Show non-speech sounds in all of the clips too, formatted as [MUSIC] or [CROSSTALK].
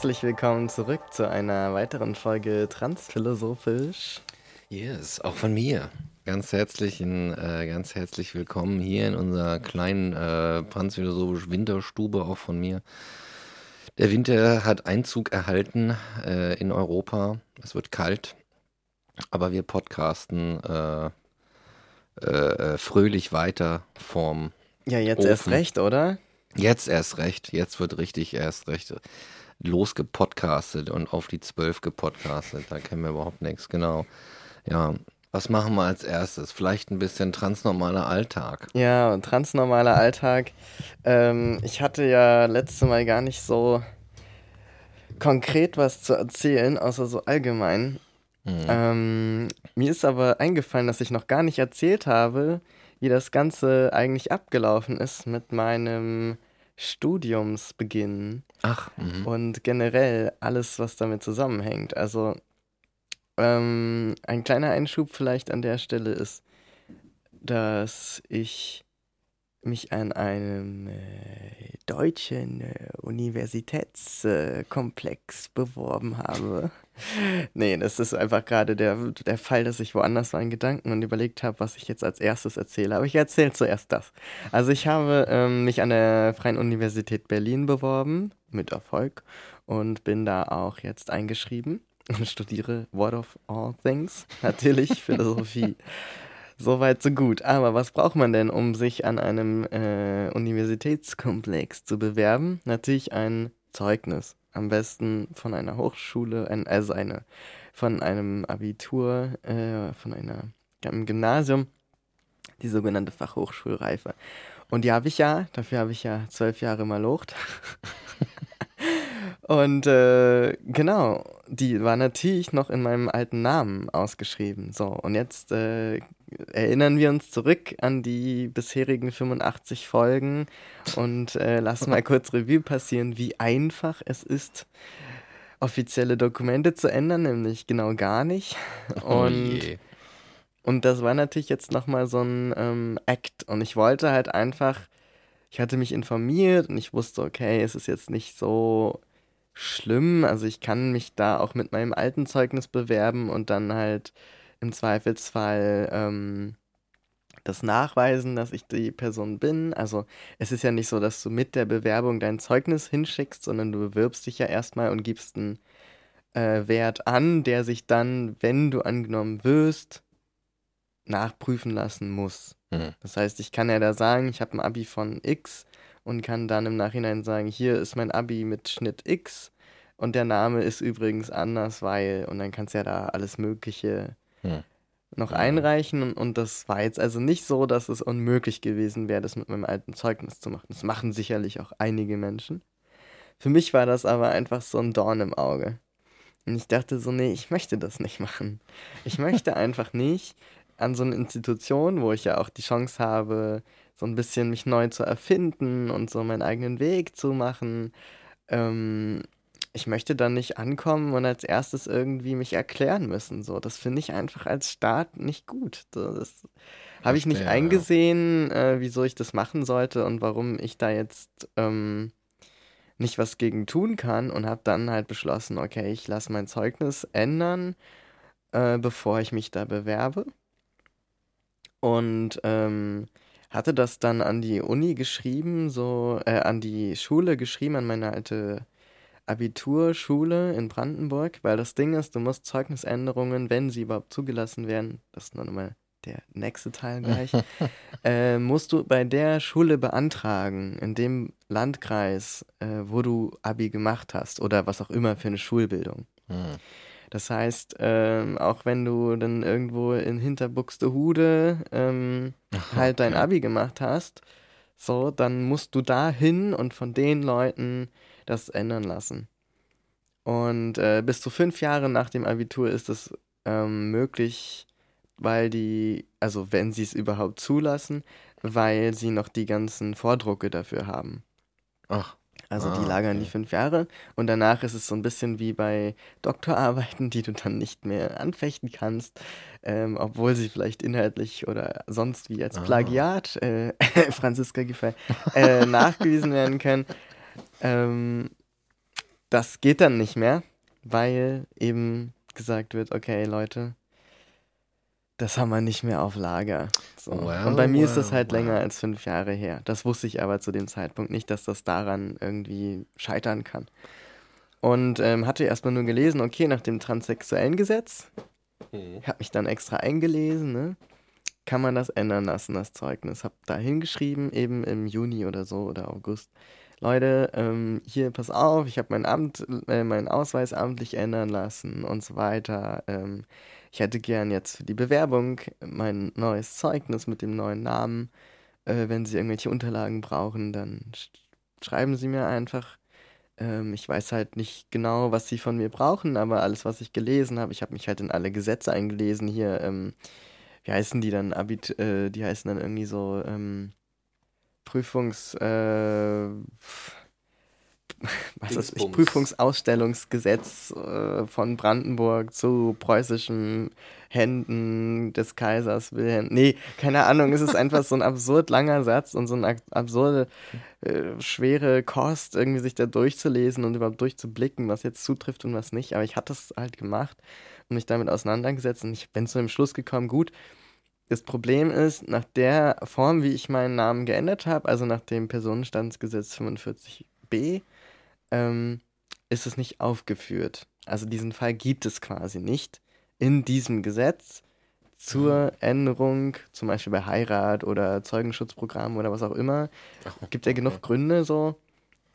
Herzlich willkommen zurück zu einer weiteren Folge Transphilosophisch. Yes, auch von mir. Ganz herzlichen, äh, ganz herzlich willkommen hier in unserer kleinen äh, transphilosophisch Winterstube, auch von mir. Der Winter hat Einzug erhalten äh, in Europa. Es wird kalt, aber wir podcasten äh, äh, äh, fröhlich weiter vorm. Ja, jetzt Ofen. erst recht, oder? Jetzt erst recht. Jetzt wird richtig erst recht losgepodcastet und auf die zwölf gepodcastet. Da kennen wir überhaupt nichts. Genau. Ja. Was machen wir als erstes? Vielleicht ein bisschen transnormaler Alltag. Ja, transnormaler Alltag. Ähm, ich hatte ja letzte Mal gar nicht so konkret was zu erzählen, außer so allgemein. Mhm. Ähm, mir ist aber eingefallen, dass ich noch gar nicht erzählt habe, wie das Ganze eigentlich abgelaufen ist mit meinem Studiumsbeginn. Ach. Mh. Und generell alles, was damit zusammenhängt. Also ähm, ein kleiner Einschub vielleicht an der Stelle ist, dass ich mich an einem äh, deutschen äh, Universitätskomplex äh, beworben habe. [LAUGHS] nee, das ist einfach gerade der, der Fall, dass ich woanders war in Gedanken und überlegt habe, was ich jetzt als erstes erzähle. Aber ich erzähle zuerst das. Also ich habe ähm, mich an der Freien Universität Berlin beworben, mit Erfolg, und bin da auch jetzt eingeschrieben und studiere What of All Things, natürlich [LAUGHS] Philosophie. Soweit, so gut. Aber was braucht man denn, um sich an einem äh, Universitätskomplex zu bewerben? Natürlich ein Zeugnis. Am besten von einer Hochschule, ein, also eine, von einem Abitur, äh, von einer, einem Gymnasium, die sogenannte Fachhochschulreife. Und die habe ich ja, dafür habe ich ja zwölf Jahre mal locht. [LAUGHS] Und äh, genau, die war natürlich noch in meinem alten Namen ausgeschrieben. So, und jetzt äh, erinnern wir uns zurück an die bisherigen 85 Folgen und äh, lassen mal kurz Revue passieren, wie einfach es ist, offizielle Dokumente zu ändern, nämlich genau gar nicht. [LAUGHS] Oh und, oh und das war natürlich jetzt nochmal so ein ähm, Act. Und ich wollte halt einfach, ich hatte mich informiert und ich wusste, okay, es ist jetzt nicht so schlimm. Also ich kann mich da auch mit meinem alten Zeugnis bewerben und dann halt im Zweifelsfall ähm, das nachweisen, dass ich die Person bin. Also es ist ja nicht so, dass du mit der Bewerbung dein Zeugnis hinschickst, sondern du bewirbst dich ja erstmal und gibst einen äh, Wert an, der sich dann, wenn du angenommen wirst, nachprüfen lassen muss. Mhm. Das heißt, ich kann ja da sagen, ich habe ein Abi von X und kann dann im Nachhinein sagen, hier ist mein Abi mit Schnitt X und der Name ist übrigens anders, weil, und dann kannst du ja da alles Mögliche hm. noch einreichen und, und das war jetzt also nicht so, dass es unmöglich gewesen wäre, das mit meinem alten Zeugnis zu machen. Das machen sicherlich auch einige Menschen. Für mich war das aber einfach so ein Dorn im Auge. Und ich dachte so, nee, ich möchte das nicht machen. Ich möchte [LAUGHS] einfach nicht an so eine Institution, wo ich ja auch die Chance habe, so ein bisschen mich neu zu erfinden und so meinen eigenen Weg zu machen. Ähm, ich möchte dann nicht ankommen und als erstes irgendwie mich erklären müssen. So, das finde ich einfach als Staat nicht gut. So, das habe ich nicht ja, eingesehen, ja. äh, wieso ich das machen sollte und warum ich da jetzt ähm, nicht was gegen tun kann und habe dann halt beschlossen, okay, ich lasse mein Zeugnis ändern, äh, bevor ich mich da bewerbe. Und ähm, hatte das dann an die Uni geschrieben, so, äh, an die Schule geschrieben, an meine alte Abiturschule in Brandenburg, weil das Ding ist, du musst Zeugnisänderungen, wenn sie überhaupt zugelassen werden, das ist nochmal der nächste Teil gleich, [LAUGHS] äh, musst du bei der Schule beantragen, in dem Landkreis, äh, wo du Abi gemacht hast oder was auch immer für eine Schulbildung. Hm. Das heißt, ähm, auch wenn du dann irgendwo in Hinterbuxtehude ähm, halt dein Abi gemacht hast, so, dann musst du da hin und von den Leuten das ändern lassen. Und äh, bis zu fünf Jahre nach dem Abitur ist es ähm, möglich, weil die, also wenn sie es überhaupt zulassen, weil sie noch die ganzen Vordrucke dafür haben. Ach. Also ah, die lagern okay. die fünf Jahre und danach ist es so ein bisschen wie bei Doktorarbeiten, die du dann nicht mehr anfechten kannst, ähm, obwohl sie vielleicht inhaltlich oder sonst wie als ah. Plagiat, äh, [LAUGHS] Franziska Giffey, äh, nachgewiesen werden können. Ähm, das geht dann nicht mehr, weil eben gesagt wird, okay Leute, das haben wir nicht mehr auf Lager. So. Well, und bei mir well, ist das halt well. länger als fünf Jahre her. Das wusste ich aber zu dem Zeitpunkt nicht, dass das daran irgendwie scheitern kann. Und ähm, hatte erstmal nur gelesen, okay, nach dem transsexuellen Gesetz, mhm. habe mich dann extra eingelesen, ne? kann man das ändern lassen, das Zeugnis. Hab da hingeschrieben, eben im Juni oder so oder August. Leute, ähm, hier, pass auf, ich habe mein Amt, äh, meinen Ausweis amtlich ändern lassen und so weiter. Ähm, ich hätte gern jetzt für die Bewerbung mein neues Zeugnis mit dem neuen Namen. Äh, wenn Sie irgendwelche Unterlagen brauchen, dann sch schreiben Sie mir einfach. Ähm, ich weiß halt nicht genau, was Sie von mir brauchen, aber alles, was ich gelesen habe, ich habe mich halt in alle Gesetze eingelesen. Hier, ähm, wie heißen die dann? Abit, äh, die heißen dann irgendwie so ähm, Prüfungs. Äh, was ist ich, Prüfungsausstellungsgesetz äh, von Brandenburg zu preußischen Händen des Kaisers Wilhelm. Nee, keine Ahnung, es ist einfach so ein absurd langer Satz und so eine absurde, äh, schwere Kost, irgendwie sich da durchzulesen und überhaupt durchzublicken, was jetzt zutrifft und was nicht. Aber ich hatte es halt gemacht und mich damit auseinandergesetzt und ich bin zu dem Schluss gekommen, gut, das Problem ist, nach der Form, wie ich meinen Namen geändert habe, also nach dem Personenstandsgesetz 45b, ähm, ist es nicht aufgeführt. Also diesen Fall gibt es quasi nicht in diesem Gesetz zur mhm. Änderung, zum Beispiel bei Heirat oder Zeugenschutzprogramm oder was auch immer. Gibt ja genug Gründe so.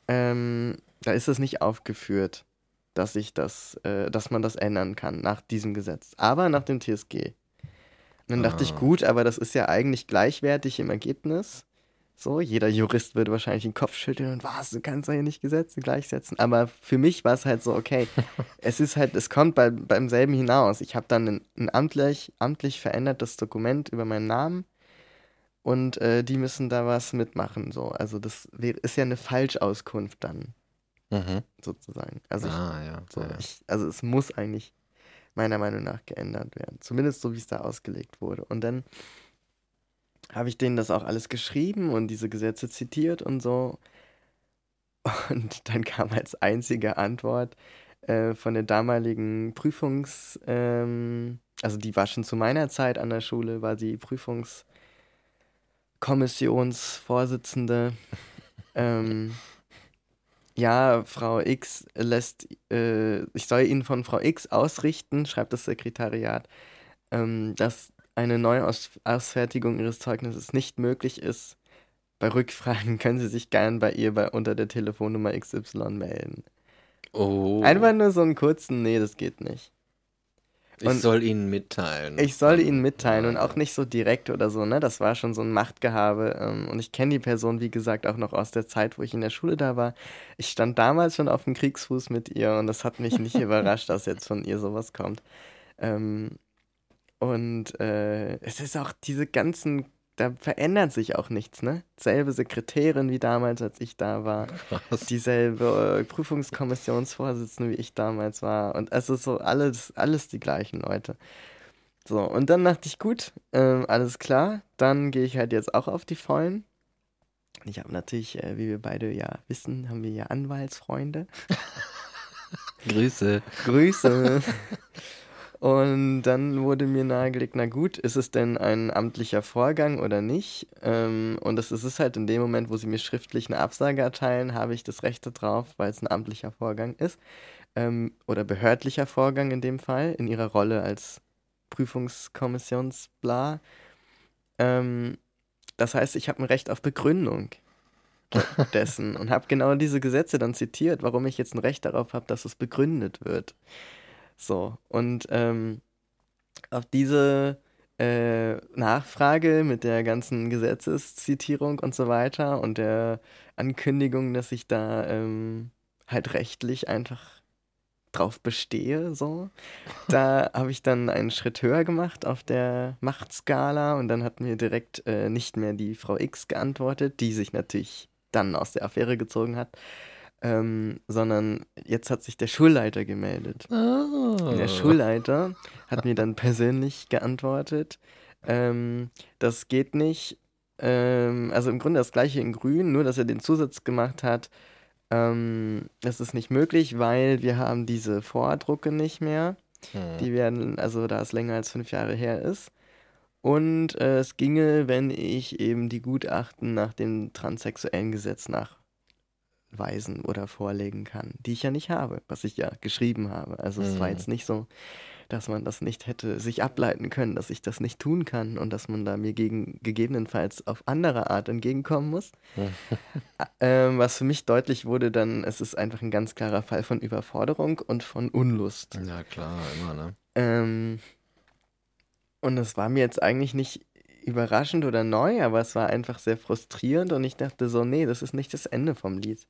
Ähm, da ist es nicht aufgeführt, dass ich das, äh, dass man das ändern kann nach diesem Gesetz. Aber nach dem TSG. Und dann dachte ah. ich, gut, aber das ist ja eigentlich gleichwertig im Ergebnis. So, jeder Jurist würde wahrscheinlich den Kopf schütteln und was, du kannst doch hier nicht Gesetze gleichsetzen. Aber für mich war es halt so, okay, [LAUGHS] es ist halt, es kommt bei, beim selben hinaus. Ich habe dann ein, ein, amtlich, amtlich verändertes Dokument über meinen Namen und äh, die müssen da was mitmachen. So. Also das ist ja eine Falschauskunft dann. Mhm. Sozusagen. Also, ah, ich, ja. So, ja. Ich, also es muss eigentlich meiner Meinung nach geändert werden. Zumindest so, wie es da ausgelegt wurde. Und dann habe ich denen das auch alles geschrieben und diese Gesetze zitiert und so. Und dann kam als einzige Antwort äh, von der damaligen Prüfungs-, ähm, also die war schon zu meiner Zeit an der Schule, war die Prüfungskommissionsvorsitzende. [LAUGHS] ähm, ja, Frau X lässt, äh, ich soll Ihnen von Frau X ausrichten, schreibt das Sekretariat, ähm, dass eine Neuausfertigung Ihres Zeugnisses nicht möglich ist, bei Rückfragen [LAUGHS] können Sie sich gern bei ihr bei, unter der Telefonnummer XY melden. Oh. Einfach nur so einen kurzen, nee, das geht nicht. Und ich soll Ihnen mitteilen. Ich soll Ihnen mitteilen und auch nicht so direkt oder so, ne? Das war schon so ein Machtgehabe. Ähm, und ich kenne die Person, wie gesagt, auch noch aus der Zeit, wo ich in der Schule da war. Ich stand damals schon auf dem Kriegsfuß mit ihr und das hat mich nicht [LAUGHS] überrascht, dass jetzt von ihr sowas kommt. Ähm, und äh, es ist auch diese ganzen, da verändert sich auch nichts, ne? Selbe Sekretärin wie damals, als ich da war. Krass. Dieselbe äh, Prüfungskommissionsvorsitzende, wie ich damals war. Und es ist so alles, alles die gleichen Leute. So, und dann dachte ich, gut, äh, alles klar, dann gehe ich halt jetzt auch auf die Vollen. Ich habe natürlich, äh, wie wir beide ja wissen, haben wir ja Anwaltsfreunde. Grüße. Grüße. [LAUGHS] Und dann wurde mir nahegelegt, na gut, ist es denn ein amtlicher Vorgang oder nicht? Ähm, und das ist es halt in dem Moment, wo sie mir schriftlich eine Absage erteilen, habe ich das Recht darauf, weil es ein amtlicher Vorgang ist. Ähm, oder behördlicher Vorgang in dem Fall, in ihrer Rolle als Prüfungskommissionsbla. Ähm, das heißt, ich habe ein Recht auf Begründung [LAUGHS] dessen und habe genau diese Gesetze dann zitiert, warum ich jetzt ein Recht darauf habe, dass es begründet wird. So, und ähm, auf diese äh, Nachfrage mit der ganzen Gesetzeszitierung und so weiter und der Ankündigung, dass ich da ähm, halt rechtlich einfach drauf bestehe, so. Da habe ich dann einen Schritt höher gemacht auf der Machtskala und dann hat mir direkt äh, nicht mehr die Frau X geantwortet, die sich natürlich dann aus der Affäre gezogen hat, ähm, sondern jetzt hat sich der Schulleiter gemeldet. Oh. Der Schulleiter hat mir dann persönlich geantwortet, ähm, das geht nicht. Ähm, also im Grunde das gleiche in Grün, nur dass er den Zusatz gemacht hat, ähm, das ist nicht möglich, weil wir haben diese Vordrucke nicht mehr. Hm. Die werden, also da es länger als fünf Jahre her ist. Und äh, es ginge, wenn ich eben die Gutachten nach dem transsexuellen Gesetz nachweisen oder vorlegen kann, die ich ja nicht habe, was ich ja geschrieben habe. Also mhm. es war hm. jetzt nicht so, dass man das nicht hätte sich ableiten können, dass ich das nicht tun kann und dass man da mir gegen, gegebenenfalls auf andere Art entgegenkommen muss. [LAUGHS] ähm, was für mich deutlich wurde, dann, es ist einfach ein ganz klarer Fall von Überforderung und von Unlust. Ja, klar, immer, ne? Ähm, und es war mir jetzt eigentlich nicht überraschend oder neu, aber es war einfach sehr frustrierend und ich dachte so, nee, das ist nicht das Ende vom Lied.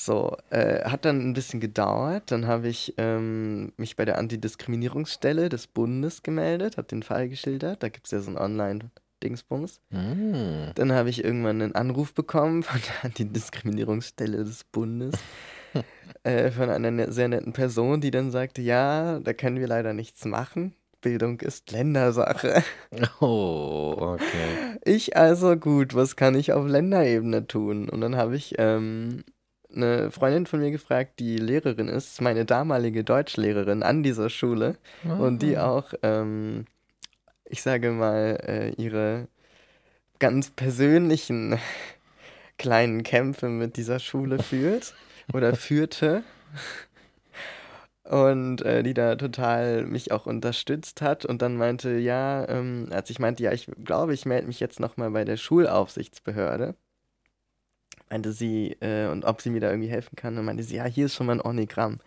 So, äh, hat dann ein bisschen gedauert. Dann habe ich ähm, mich bei der Antidiskriminierungsstelle des Bundes gemeldet, habe den Fall geschildert. Da gibt es ja so ein Online-Dingsbums. Mm. Dann habe ich irgendwann einen Anruf bekommen von der Antidiskriminierungsstelle des Bundes. [LAUGHS] äh, von einer ne sehr netten Person, die dann sagte, ja, da können wir leider nichts machen. Bildung ist Ländersache. [LAUGHS] Oh, okay. Ich also, gut, was kann ich auf Länderebene tun? Und dann habe ich ähm, eine Freundin von mir gefragt, die Lehrerin ist, meine damalige Deutschlehrerin an dieser Schule oh. und die ah. auch, ähm, ich sage mal, äh, ihre ganz persönlichen [LAUGHS] kleinen Kämpfe mit dieser Schule führt oder führte und äh, die da total mich auch unterstützt hat. Und dann meinte, ja, ähm, als ich meinte, ja, ich glaube, ich melde mich jetzt nochmal bei der Schulaufsichtsbehörde meinte sie, äh, und ob sie mir da irgendwie helfen kann. Und meinte sie, ja, hier ist schon mal ein Ornigramm.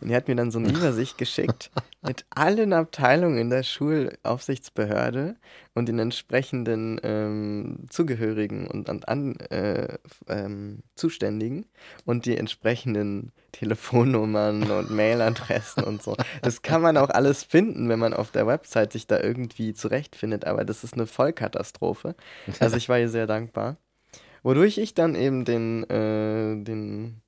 Und die hat mir dann so eine [LAUGHS] Übersicht geschickt mit allen Abteilungen in der Schulaufsichtsbehörde und den entsprechenden ähm, Zugehörigen und an, an äh, ähm, Zuständigen und die entsprechenden Telefonnummern und Mailadressen und so. Das kann man auch alles finden, wenn man auf der Website sich da irgendwie zurechtfindet, aber das ist eine Vollkatastrophe. Also ich war ihr sehr dankbar. Wodurch ich dann eben den, äh, den,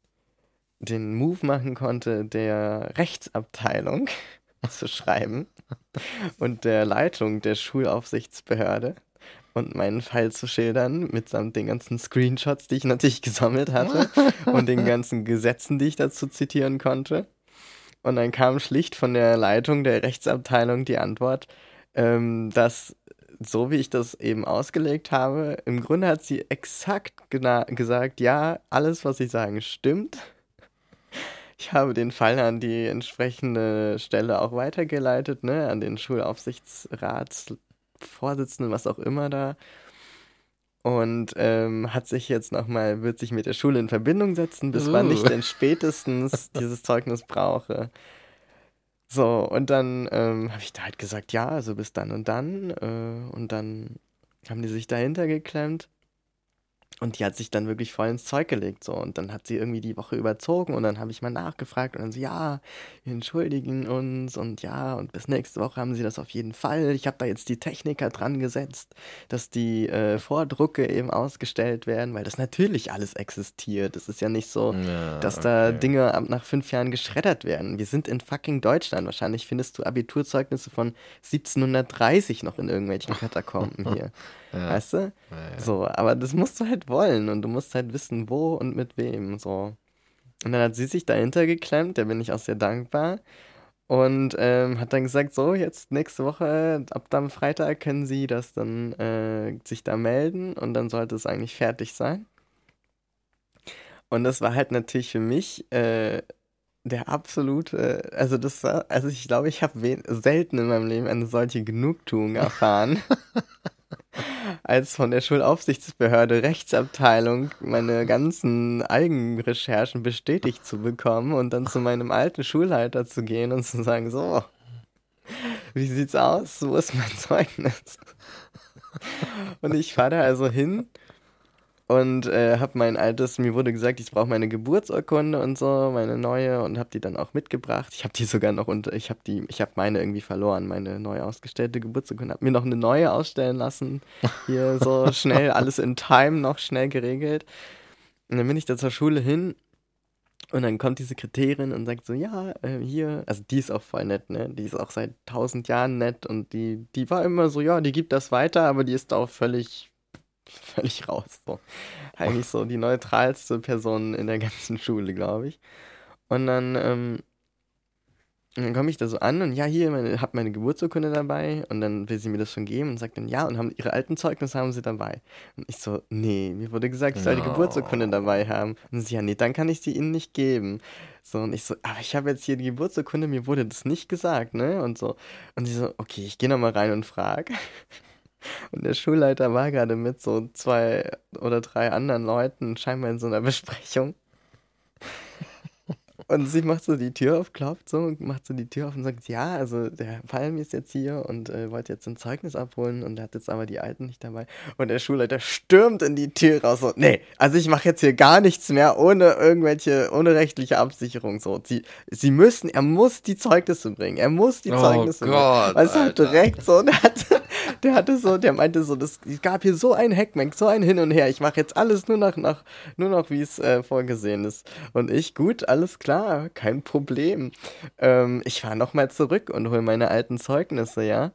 den Move machen konnte, der Rechtsabteilung [LAUGHS] zu schreiben und der Leitung der Schulaufsichtsbehörde und meinen Fall zu schildern, mitsamt den ganzen Screenshots, die ich natürlich gesammelt hatte [LAUGHS] und den ganzen Gesetzen, die ich dazu zitieren konnte. Und dann kam schlicht von der Leitung der Rechtsabteilung die Antwort, ähm, dass so wie ich das eben ausgelegt habe, im Grunde hat sie exakt gesagt, ja, alles, was ich sage, stimmt. Ich habe den Fall an die entsprechende Stelle auch weitergeleitet, ne, an den Schulaufsichtsratsvorsitzenden, was auch immer da. Und ähm, hat sich jetzt nochmal, wird sich mit der Schule in Verbindung setzen, bis uh. wann ich uh. denn spätestens dieses Zeugnis brauche. So, und dann ähm, habe ich da halt gesagt, ja, also bis dann und dann. Äh, und dann haben die sich dahinter geklemmt. Und die hat sich dann wirklich voll ins Zeug gelegt, so. Und dann hat sie irgendwie die Woche überzogen und dann habe ich mal nachgefragt und dann so, ja, wir entschuldigen uns und ja, und bis nächste Woche haben sie das auf jeden Fall. Ich habe da jetzt die Techniker dran gesetzt, dass die äh, Vordrucke eben ausgestellt werden, weil das natürlich alles existiert. Es ist ja nicht so, ja, dass okay. da Dinge ab nach fünf Jahren geschreddert werden. Wir sind in fucking Deutschland. Wahrscheinlich findest du Abiturzeugnisse von 1730 noch in irgendwelchen Katakomben [LAUGHS] hier. Ja. Weißt du? Ja, ja. So, aber das musst du halt wollen und du musst halt wissen, wo und mit wem. So. Und dann hat sie sich dahinter geklemmt, da bin ich auch sehr dankbar. und ähm, hat dann gesagt, so, jetzt nächste Woche, ab dann Freitag können Sie das dann äh, sich da melden und dann sollte es eigentlich fertig sein. Und das war halt natürlich für mich äh, der absolute, also das war, also ich glaube, ich habe selten in meinem Leben eine solche Genugtuung erfahren. [LAUGHS] [LAUGHS] als von der Schulaufsichtsbehörde Rechtsabteilung meine ganzen Eigenrecherchen bestätigt zu bekommen und dann zu meinem alten Schulleiter zu gehen und zu sagen, so, wie sieht's aus? Wo ist mein Zeugnis? Und ich fahre da also hin und äh, habe mein altes, mir wurde gesagt, ich brauche meine Geburtsurkunde und so, meine neue und habe die dann auch mitgebracht. Ich habe die sogar noch und ich habe die, ich habe meine irgendwie verloren, meine neu ausgestellte Geburtsurkunde. Habe mir noch eine neue ausstellen lassen, hier so [LAUGHS] schnell alles in Time noch schnell geregelt. Und dann bin ich da zur Schule hin und dann kommt die Sekretärin und sagt so, ja, äh, hier, also die ist auch voll nett, ne? Die ist auch seit tausend Jahren nett und die, die war immer so, ja, die gibt das weiter, aber die ist auch völlig [LAUGHS] völlig raus. So. Eigentlich so die neutralste Person in der ganzen Schule, glaube ich. Und dann, ähm, dann komme ich da so an und ja, hier, meine, hab meine Geburtsurkunde dabei und dann will sie mir das schon geben und sagt dann, ja, und haben ihre alten Zeugnisse haben sie dabei. Und ich so, nee, mir wurde gesagt, ich soll die Geburtsurkunde dabei haben. Und sie, ja, nee, dann kann ich sie ihnen nicht geben. So, und ich so, aber ich habe jetzt hier die Geburtsurkunde, mir wurde das nicht gesagt, ne? Und so. Und sie so, okay, ich gehe nochmal rein und frage. Und der Schulleiter war gerade mit so zwei oder drei anderen Leuten scheinbar in so einer Besprechung. Und sie macht so die Tür auf, klopft so und macht so die Tür auf und sagt, ja, also der Palm ist jetzt hier und äh, wollte jetzt ein Zeugnis abholen und hat jetzt aber die Alten nicht dabei. Und der Schulleiter stürmt in die Tür raus so, nee, also ich mache jetzt hier gar nichts mehr ohne irgendwelche, ohne rechtliche Absicherung so. Sie, sie müssen, er muss die Zeugnisse bringen, er muss die oh Zeugnisse Gott, bringen. Weißt du, halt direkt so, der hatte, der hatte so, der meinte so, das gab hier so ein Hackmack, so ein Hin und Her, ich mache jetzt alles nur noch, nach, nur noch wie es äh, vorgesehen ist. Und ich, gut, alles klar kein Problem. Ähm, ich fahre nochmal zurück und hole meine alten Zeugnisse, ja.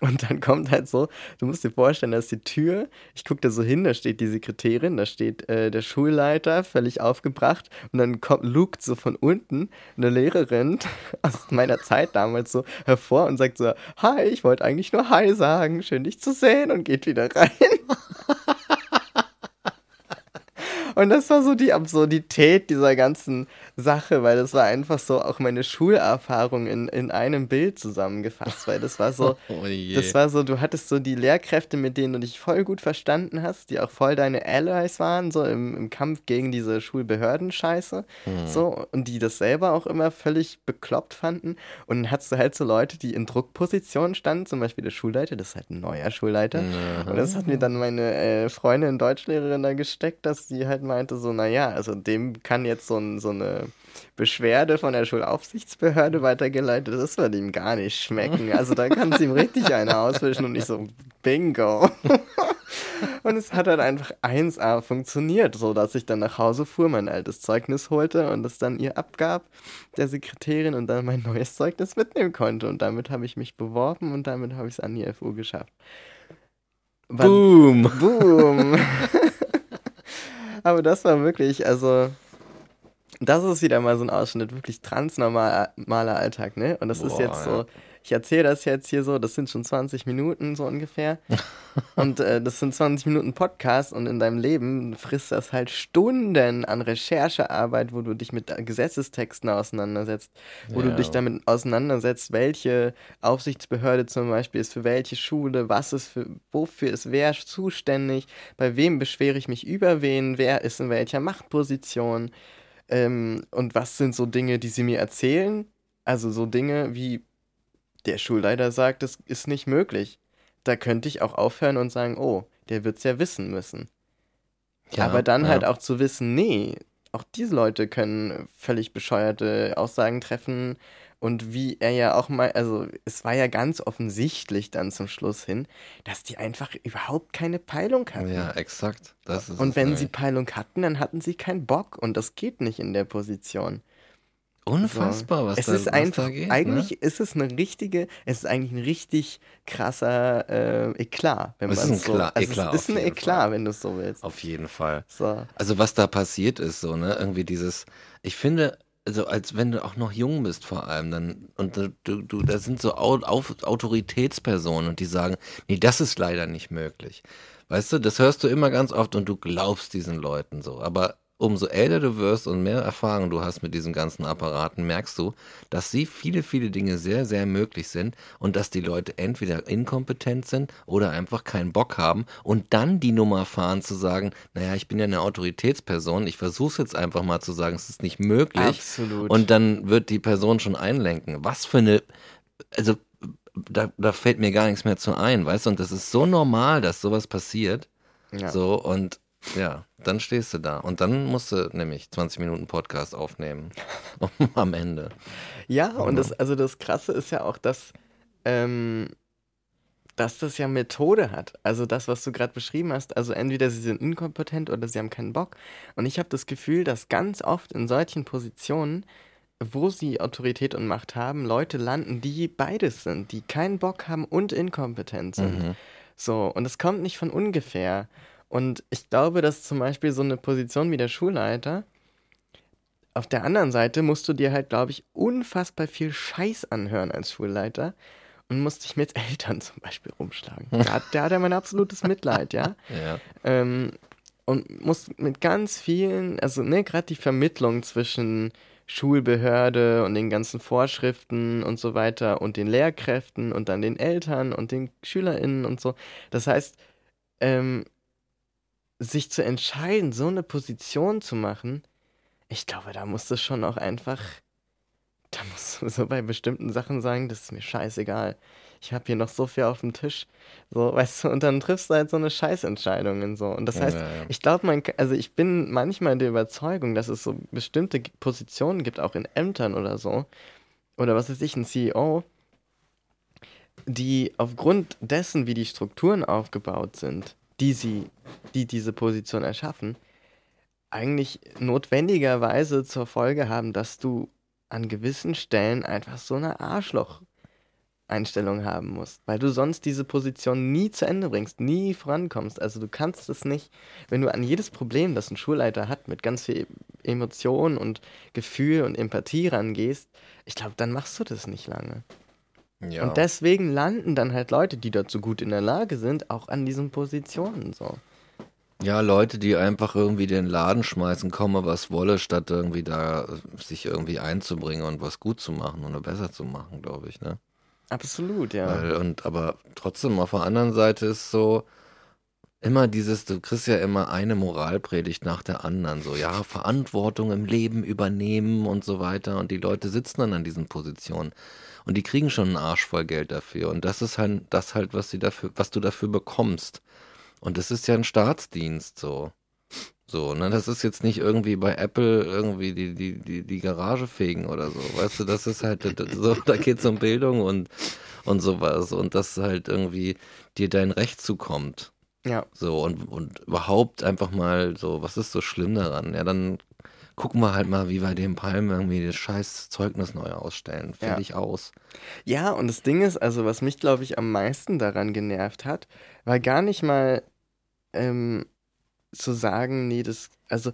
Und dann kommt halt so, du musst dir vorstellen, da ist die Tür, ich gucke da so hin, da steht die Sekretärin, da steht äh, der Schulleiter, völlig aufgebracht, und dann kommt Luke so von unten, eine Lehrerin [LAUGHS] aus meiner Zeit damals so hervor und sagt so, hi, ich wollte eigentlich nur hi sagen, schön dich zu sehen und geht wieder rein. [LAUGHS] Und das war so die Absurdität dieser ganzen Sache, weil das war einfach so auch meine Schulerfahrung in, in einem Bild zusammengefasst, weil das war so, [LAUGHS] oh das war so, du hattest so die Lehrkräfte, mit denen du dich voll gut verstanden hast, die auch voll deine Allies waren, so im, im Kampf gegen diese Schulbehörden-Scheiße, hm. so, und die das selber auch immer völlig bekloppt fanden. Und dann hattest du halt so Leute, die in Druckpositionen standen, zum Beispiel der Schulleiter, das ist halt ein neuer Schulleiter. Mhm. Und das hat mir dann meine äh, Freundin Deutschlehrerin da gesteckt, dass die halt meinte so, naja, also dem kann jetzt so, ein, so eine Beschwerde von der Schulaufsichtsbehörde weitergeleitet, das wird ihm gar nicht schmecken. Also da kann es ihm richtig eine auswischen und ich so, bingo. [LAUGHS] und es hat halt einfach 1A funktioniert, so dass ich dann nach Hause fuhr, mein altes Zeugnis holte und es dann ihr abgab, der Sekretärin, und dann mein neues Zeugnis mitnehmen konnte. Und damit habe ich mich beworben und damit habe ich es an die FU geschafft. War, boom! Boom! [LAUGHS] Aber das war wirklich, also, das ist wieder mal so ein Ausschnitt, wirklich transnormaler Alltag, ne? Und das Boah, ist jetzt so, ich erzähle das jetzt hier so, das sind schon 20 Minuten so ungefähr. [LAUGHS] und äh, das sind 20 Minuten Podcast und in deinem Leben frisst das halt Stunden an Recherchearbeit, wo du dich mit Gesetzestexten auseinandersetzt, wo ja. du dich damit auseinandersetzt, welche Aufsichtsbehörde zum Beispiel ist für welche Schule, was ist für, wofür ist wer zuständig, bei wem beschwere ich mich über wen, wer ist in welcher Machtposition. Ähm, und was sind so Dinge, die sie mir erzählen? Also so Dinge wie der Schulleiter sagt, es ist nicht möglich. Da könnte ich auch aufhören und sagen, oh, der wird es ja wissen müssen. Ja, Aber dann ja. halt auch zu wissen, nee, auch diese Leute können völlig bescheuerte Aussagen treffen und wie er ja auch mal, also es war ja ganz offensichtlich dann zum Schluss hin, dass die einfach überhaupt keine Peilung hatten. Ja, exakt. Das ist und wenn sie Peilung hatten, dann hatten sie keinen Bock und das geht nicht in der Position. Unfassbar, was, es da, ist einfach, da geht. Eigentlich ne? ist es eine richtige, es ist eigentlich ein richtig krasser äh, Eklat, wenn man es so. Eklat, also Eklat es ist ein Eklat, Fall. wenn du es so willst. Auf jeden Fall. So. Also was da passiert ist, so ne, irgendwie dieses. Ich finde, also als wenn du auch noch jung bist vor allem, dann, und du, du, da sind so Autoritätspersonen und die sagen, nee, das ist leider nicht möglich. Weißt du, das hörst du immer ganz oft und du glaubst diesen Leuten so. Aber umso älter du wirst und mehr Erfahrung du hast mit diesen ganzen Apparaten, merkst du, dass sie viele, viele Dinge sehr, sehr möglich sind und dass die Leute entweder inkompetent sind oder einfach keinen Bock haben und dann die Nummer fahren zu sagen, naja, ich bin ja eine Autoritätsperson, ich versuche es jetzt einfach mal zu sagen, es ist nicht möglich. Absolut. Und dann wird die Person schon einlenken. Was für eine, also da, da fällt mir gar nichts mehr zu ein, weißt du, und das ist so normal, dass sowas passiert. Ja. So, und ja, dann stehst du da. Und dann musst du nämlich 20 Minuten Podcast aufnehmen. [LAUGHS] am Ende. Ja, und das, also das Krasse ist ja auch, dass, ähm, dass das ja Methode hat. Also das, was du gerade beschrieben hast. Also entweder sie sind inkompetent oder sie haben keinen Bock. Und ich habe das Gefühl, dass ganz oft in solchen Positionen, wo sie Autorität und Macht haben, Leute landen, die beides sind, die keinen Bock haben und inkompetent sind. Mhm. So, und es kommt nicht von ungefähr. Und ich glaube, dass zum Beispiel so eine Position wie der Schulleiter, auf der anderen Seite musst du dir halt, glaube ich, unfassbar viel Scheiß anhören als Schulleiter und musst dich mit [LAUGHS] Eltern zum Beispiel rumschlagen. Da hat, der hat ja mein absolutes Mitleid, ja. [LAUGHS] ja. Ähm, und muss mit ganz vielen, also ne, gerade die Vermittlung zwischen Schulbehörde und den ganzen Vorschriften und so weiter und den Lehrkräften und dann den Eltern und den SchülerInnen und so. Das heißt, ähm, sich zu entscheiden, so eine Position zu machen, ich glaube, da musst du schon auch einfach, da musst du so bei bestimmten Sachen sagen, das ist mir scheißegal. Ich habe hier noch so viel auf dem Tisch. So, weißt du, und dann triffst du halt so eine Scheißentscheidung und so. Und das heißt, ja, ja. ich glaube, man, also ich bin manchmal der Überzeugung, dass es so bestimmte Positionen gibt, auch in Ämtern oder so, oder was weiß ich, ein CEO, die aufgrund dessen, wie die Strukturen aufgebaut sind, die sie, die diese Position erschaffen, eigentlich notwendigerweise zur Folge haben, dass du an gewissen Stellen einfach so eine Arschloch-Einstellung haben musst, weil du sonst diese Position nie zu Ende bringst, nie vorankommst. Also du kannst es nicht, wenn du an jedes Problem, das ein Schulleiter hat, mit ganz viel Emotion und Gefühl und Empathie rangehst, ich glaube, dann machst du das nicht lange. Ja. Und deswegen landen dann halt Leute, die dazu gut in der Lage sind, auch an diesen Positionen so. Ja, Leute, die einfach irgendwie den Laden schmeißen, komme was wolle, statt irgendwie da sich irgendwie einzubringen und was gut zu machen oder besser zu machen, glaube ich, ne? Absolut, ja. Weil, und aber trotzdem auf der anderen Seite ist so immer dieses, du kriegst ja immer eine Moralpredigt nach der anderen, so ja, Verantwortung im Leben übernehmen und so weiter und die Leute sitzen dann an diesen Positionen. Und die kriegen schon einen Arsch voll Geld dafür. Und das ist halt das halt, was sie dafür, was du dafür bekommst. Und das ist ja ein Staatsdienst so. So, ne, das ist jetzt nicht irgendwie bei Apple irgendwie die, die, die, die Garage fegen oder so. Weißt du, das ist halt so, da geht es um Bildung und, und sowas. Und dass halt irgendwie dir dein Recht zukommt. Ja. So, und, und überhaupt einfach mal so, was ist so schlimm daran? Ja, dann gucken wir halt mal, wie wir dem Palm irgendwie das scheiß Zeugnis neu ausstellen. Fertig ja. aus. Ja, und das Ding ist, also was mich, glaube ich, am meisten daran genervt hat, war gar nicht mal ähm, zu sagen, nee, das, also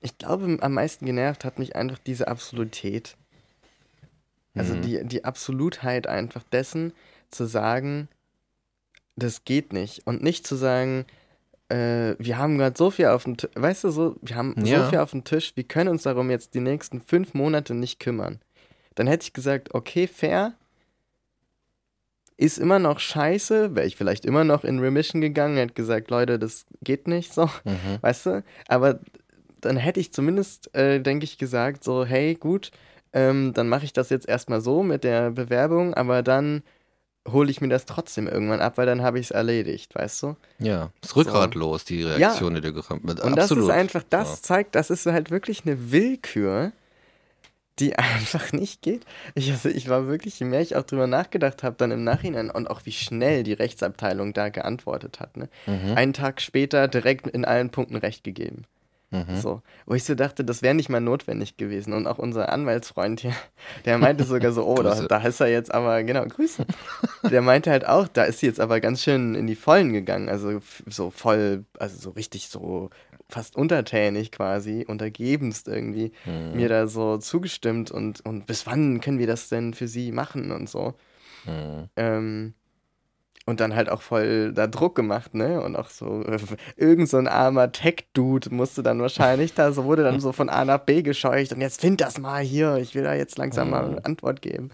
ich glaube, am meisten genervt hat mich einfach diese Absolutät. Also mhm. die, die Absolutheit einfach dessen, zu sagen, das geht nicht. Und nicht zu sagen, äh, wir haben gerade so viel auf dem Tisch, weißt du, so, wir haben ja. so viel auf dem Tisch, wir können uns darum jetzt die nächsten fünf Monate nicht kümmern. Dann hätte ich gesagt, okay, fair, ist immer noch scheiße, wäre ich vielleicht immer noch in Remission gegangen, hätte gesagt, Leute, das geht nicht so, mhm. weißt du, aber dann hätte ich zumindest, äh, denke ich, gesagt, so, hey, gut, ähm, dann mache ich das jetzt erstmal so mit der Bewerbung, aber dann hole ich mir das trotzdem irgendwann ab, weil dann habe ich es erledigt, weißt du? Ja, ist rückgratlos, so. die Reaktion, ja. die du gekommen bist. Und Absolut. das ist einfach, das ja. zeigt, das ist halt wirklich eine Willkür, die [LAUGHS] einfach nicht geht. Ich, also ich war wirklich, je mehr ich auch drüber nachgedacht habe, dann im Nachhinein und auch wie schnell die Rechtsabteilung da geantwortet hat. Ne? Mhm. Einen Tag später direkt in allen Punkten recht gegeben. Mhm. So, wo ich so dachte, das wäre nicht mal notwendig gewesen. Und auch unser Anwaltsfreund hier, der meinte sogar so, oh, da, da ist er jetzt aber, genau, Grüße. Der meinte halt auch, da ist sie jetzt aber ganz schön in die Vollen gegangen. Also so voll, also so richtig so fast untertänig quasi, untergebenst irgendwie, mhm. mir da so zugestimmt und, und bis wann können wir das denn für sie machen und so. Mhm. Ähm, und dann halt auch voll da Druck gemacht, ne? Und auch so, äh, [LAUGHS] irgend so ein armer Tech-Dude musste dann wahrscheinlich da, so wurde dann so von A nach B gescheucht und jetzt find das mal hier, ich will da jetzt langsam mal eine Antwort geben.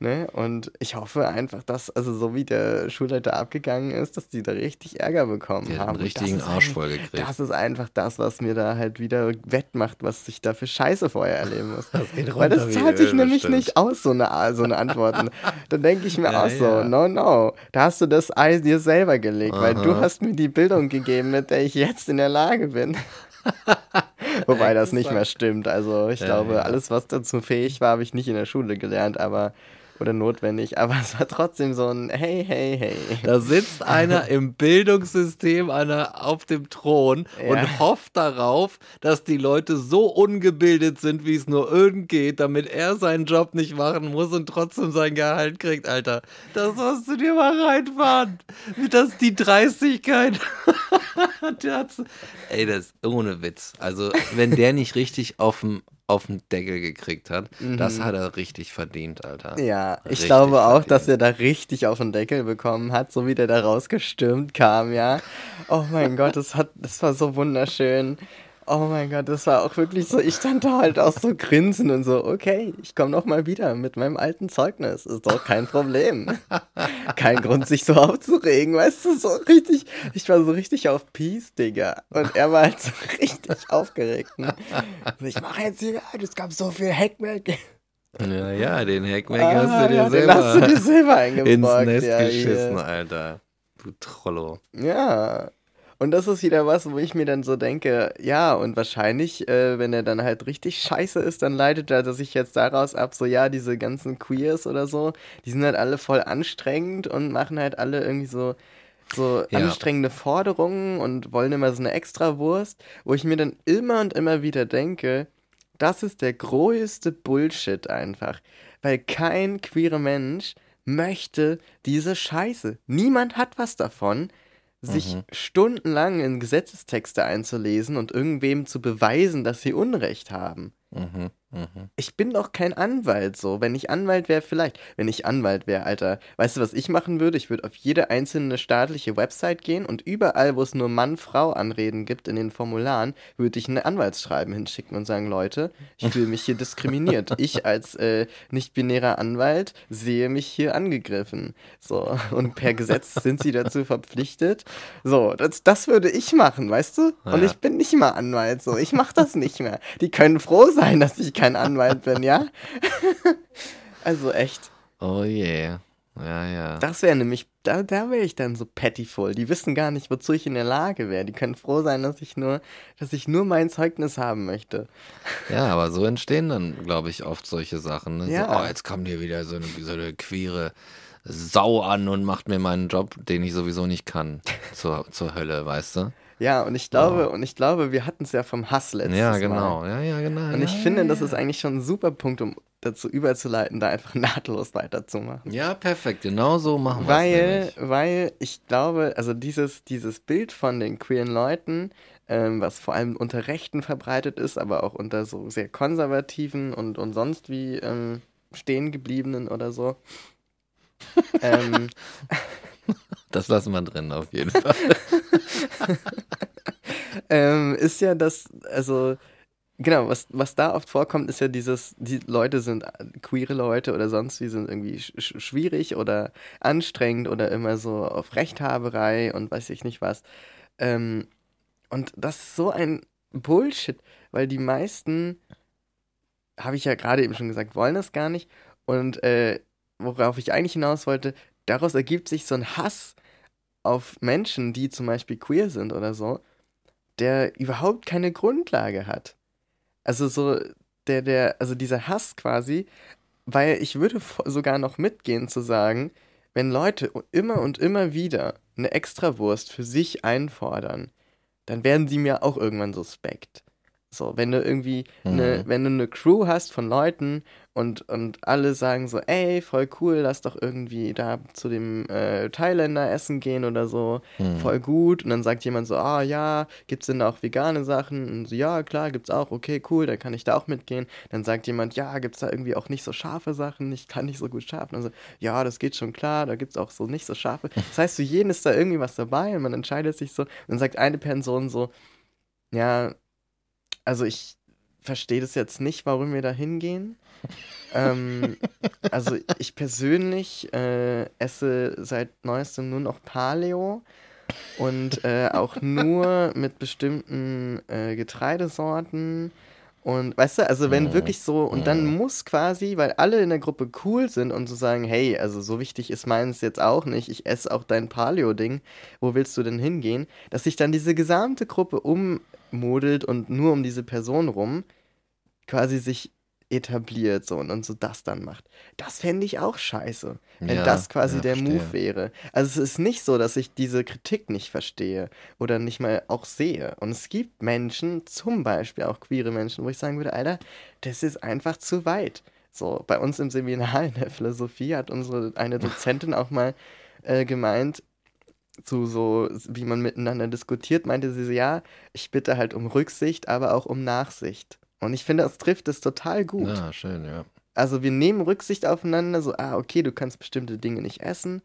Ne? Und ich hoffe einfach, dass, also so wie der Schulleiter abgegangen ist, dass die da richtig Ärger bekommen die haben. einen richtigen Arsch voll gekriegt. Das ist einfach das, was mir da halt wieder wettmacht, was ich da für Scheiße vorher erleben muss. [LAUGHS] Das geht runter Weil das zahlt sich nämlich bestimmt. nicht aus, so eine, so eine Antworten. Dann denke ich mir ja, auch so, no, no, da hast du das Ei dir selber gelegt, Aha. weil du hast mir die Bildung gegeben, mit der ich jetzt in der Lage bin. [LAUGHS] Wobei das nicht mehr stimmt. Also ich ja, glaube, ja. alles, was dazu fähig war, habe ich nicht in der Schule gelernt, aber oder notwendig, aber es war trotzdem so ein Hey, hey, hey. Da sitzt einer im Bildungssystem einer auf dem Thron ja. und hofft darauf, dass die Leute so ungebildet sind, wie es nur irgend geht, damit er seinen Job nicht machen muss und trotzdem sein Gehalt kriegt, Alter. Das musst du dir mal reinfahren. Das ist die Dreistigkeit. [LAUGHS] Ey, das ist ohne Witz. Also, wenn der nicht richtig auf dem auf den Deckel gekriegt hat. Mhm. Das hat er richtig verdient, Alter. Ja, ich glaube auch, verdient. dass er da richtig auf den Deckel bekommen hat, so wie der da rausgestürmt kam, ja. Oh mein Gott, das, hat, das war so wunderschön. Oh mein Gott, das war auch wirklich so, ich stand da halt auch so grinsen und so, okay, ich komme noch mal wieder mit meinem alten Zeugnis, ist doch kein Problem. kein Grund, sich so aufzuregen, weißt du, so richtig, ich war so richtig auf Peace, Digga. Und er war halt so [LAUGHS] richtig aufgeregt. Ne? Ich mache jetzt hier, es gab so viel Hackback. Ja, ja, den Hackback ah, hast du dir ja, selber, hast du dir selber eingebaut. Ins Nest ja, geschissen, hier. Alter. Du Trollo. Ja, und das ist wieder was, wo ich mir dann so denke, ja, und wahrscheinlich, äh, wenn er dann halt richtig scheiße ist, dann leitet er sich jetzt daraus ab, so ja, diese ganzen Queers oder so, die sind halt alle voll anstrengend und machen halt alle irgendwie so, so ja. anstrengende Forderungen und wollen immer so eine Extrawurst, wo ich mir dann immer und immer wieder denke, das ist der größte Bullshit einfach. Weil kein queerer Mensch möchte diese Scheiße. Niemand hat was davon, sich mhm. stundenlang in Gesetzestexte einzulesen und irgendwem zu beweisen, dass sie Unrecht haben. Mhm. Mhm. Ich bin doch kein Anwalt so. Wenn ich Anwalt wäre, vielleicht. Wenn ich Anwalt wäre, Alter. Weißt du, was ich machen würde? Ich würde auf jede einzelne staatliche Website gehen und überall, wo es nur Mann-Frau-Anreden gibt in den Formularen, würde ich ein Anwaltsschreiben hinschicken und sagen, Leute, ich fühle mich hier diskriminiert. Ich als äh, nicht-binärer Anwalt sehe mich hier angegriffen. So. Und per Gesetz sind sie dazu verpflichtet. So, das, das würde ich machen, weißt du? Und ja. ich bin nicht mal Anwalt so. Ich mache das nicht mehr. Die können froh sein, dass ich kein Anwalt bin, ja? [LAUGHS] also echt. Oh yeah. Ja, ja. Das wäre nämlich, da, da wäre ich dann so pettyful. Die wissen gar nicht, wozu ich in der Lage wäre. Die können froh sein, dass ich nur, dass ich nur mein Zeugnis haben möchte. Ja, aber so entstehen dann, glaube ich, oft solche Sachen. Ne? Ja. So, oh, jetzt kommt hier wieder so eine, so eine queere Sau an und macht mir meinen Job, den ich sowieso nicht kann, zur, zur Hölle, weißt du? Ja, und ich glaube, oh. und ich glaube, wir hatten es ja vom Hass letztes Ja, genau. Mal. Ja, ja, genau. Und ich ja, finde, ja, das ist eigentlich schon ein super Punkt, um dazu überzuleiten, da einfach [LAUGHS] nahtlos weiterzumachen. Ja, perfekt. Genau so machen wir es. Weil, weil ich glaube, also dieses, dieses Bild von den queeren Leuten, ähm, was vor allem unter Rechten verbreitet ist, aber auch unter so sehr konservativen und, und sonst wie ähm, stehen gebliebenen oder so. [LAUGHS] ähm, [LAUGHS] das lassen wir drin, auf jeden [LAUGHS] Fall. ähm, ist ja das, also, genau, was, was da oft vorkommt, ist ja dieses, die Leute sind, queere Leute oder sonst wie sind irgendwie sch schwierig oder anstrengend oder immer so auf Rechthaberei und weiß ich nicht was. Ähm, und das ist so ein Bullshit, weil die meisten, habe ich ja gerade eben schon gesagt, wollen das gar nicht. Und äh, worauf ich eigentlich hinaus wollte, daraus ergibt sich so ein Hass auf Menschen, die zum Beispiel queer sind oder so, der überhaupt keine Grundlage hat. Also so, der, der, also dieser Hass quasi, weil ich würde sogar noch mitgehen zu sagen, wenn Leute immer und immer wieder eine Extrawurst für sich einfordern, dann werden sie mir auch irgendwann suspekt. So, wenn du irgendwie eine, Mhm. wenn du eine Crew hast von Leuten und, und alle sagen so, ey, voll cool, lass doch irgendwie da zu dem äh, Thailänder essen gehen oder so, Mhm. voll gut. Und dann sagt jemand so, ah ja, gibt's denn da auch vegane Sachen? Und so, ja, klar, gibt's auch, okay, cool, dann kann ich da auch mitgehen. Dann sagt jemand, ja, gibt's da irgendwie auch nicht so scharfe Sachen? Ich kann nicht so gut scharf. Und dann so, ja, das geht schon klar, da gibt's auch so nicht so scharfe. [LAUGHS] Das heißt, für jeden ist da irgendwie was dabei und man entscheidet sich so. Und dann sagt eine Person so, ja, also ich verstehe das jetzt nicht, warum wir da hingehen. [LAUGHS] ähm, also ich persönlich äh, esse seit neuestem nur noch Paleo und äh, auch nur [LAUGHS] mit bestimmten äh, Getreidesorten. Und weißt du, also wenn Mhm. wirklich so, und dann Mhm. muss quasi, weil alle in der Gruppe cool sind und so sagen, hey, also so wichtig ist meins jetzt auch nicht, ich esse auch dein Paleo-Ding, wo willst du denn hingehen? Dass sich dann diese gesamte Gruppe ummodelt und nur um diese Person rum quasi sich etabliert so und, und so das dann macht. Das fände ich auch scheiße, wenn Ja, das quasi ja, der Move verstehe. wäre. Also es ist nicht so, dass ich diese Kritik nicht verstehe oder nicht mal auch sehe. Und es gibt Menschen, zum Beispiel auch queere Menschen, wo ich sagen würde, Alter, das ist einfach zu weit. So, bei uns im Seminar in der Philosophie hat unsere eine Dozentin auch mal äh, gemeint, zu so, wie man miteinander diskutiert, meinte sie so, ja, ich bitte halt um Rücksicht, aber auch um Nachsicht. Und ich finde, das trifft es total gut. Ja, schön, ja. Also wir nehmen Rücksicht aufeinander, so, ah, okay, du kannst bestimmte Dinge nicht essen.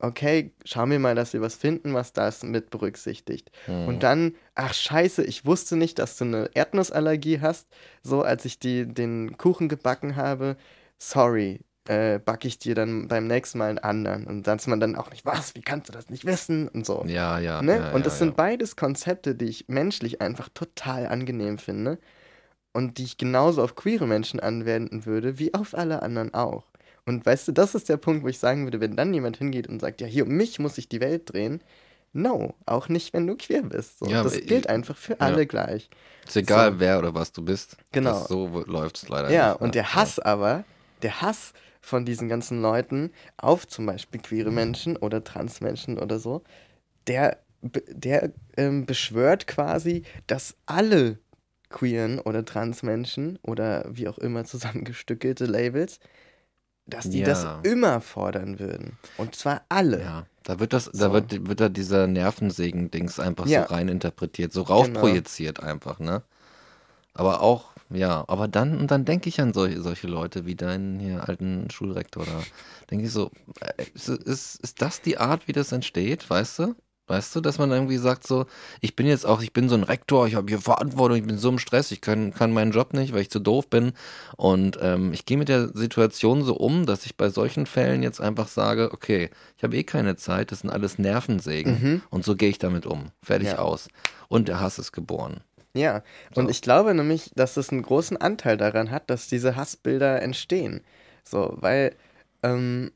Okay, schauen wir mal, dass wir was finden, was das mit berücksichtigt. Mhm. Und dann, ach scheiße, ich wusste nicht, dass du eine Erdnussallergie hast. So, als ich die, den Kuchen gebacken habe, sorry, äh, backe ich dir dann beim nächsten Mal einen anderen. Und dann ist man dann auch nicht, was, wie kannst du das nicht wissen? Und so. Ja, ja. Ne? ja, und das ja, sind ja. beides Konzepte, die ich menschlich einfach total angenehm finde und die ich genauso auf queere Menschen anwenden würde, wie auf alle anderen auch. Und weißt du, das ist der Punkt, wo ich sagen würde, wenn dann jemand hingeht und sagt, ja, hier um mich muss sich die Welt drehen, no, auch nicht, wenn du queer bist. So, Ja, das gilt ich- einfach für ja. alle gleich. Ist egal, So. wer oder was du bist. Genau. Das, so läuft es leider Ja, nicht. und der Hass aber, der Hass von diesen ganzen Leuten auf zum Beispiel queere Menschen oder Transmenschen oder so, der, der ähm, beschwört quasi, dass alle queeren oder Transmenschen oder wie auch immer zusammengestückelte Labels, dass die das Ja. immer fordern würden. Und zwar alle. Ja, da wird das, So. da wird, wird da dieser Nervensägen-Dings einfach Ja. Genau. so rein interpretiert, so raufprojiziert einfach, ne? Aber auch, ja, aber dann, und dann denke ich an solche, solche Leute wie deinen hier alten Schulrektor da. Denke ich so, äh, ist, ist, ist das die Art, wie das entsteht, weißt du? Weißt du, dass man irgendwie sagt so, ich bin jetzt auch, ich bin so ein Rektor, ich habe hier Verantwortung, ich bin so im Stress, ich kann, kann meinen Job nicht, weil ich zu doof bin. Und ähm, ich gehe mit der Situation so um, dass ich bei solchen Fällen jetzt einfach sage, okay, ich habe eh keine Zeit, das sind alles Nervensägen. Mhm. Und so gehe ich damit um. Fertig Ja. aus. Und der Hass ist geboren. Ja, und So. ich glaube nämlich, dass es einen großen Anteil daran hat, dass diese Hassbilder entstehen. So, weil, ähm,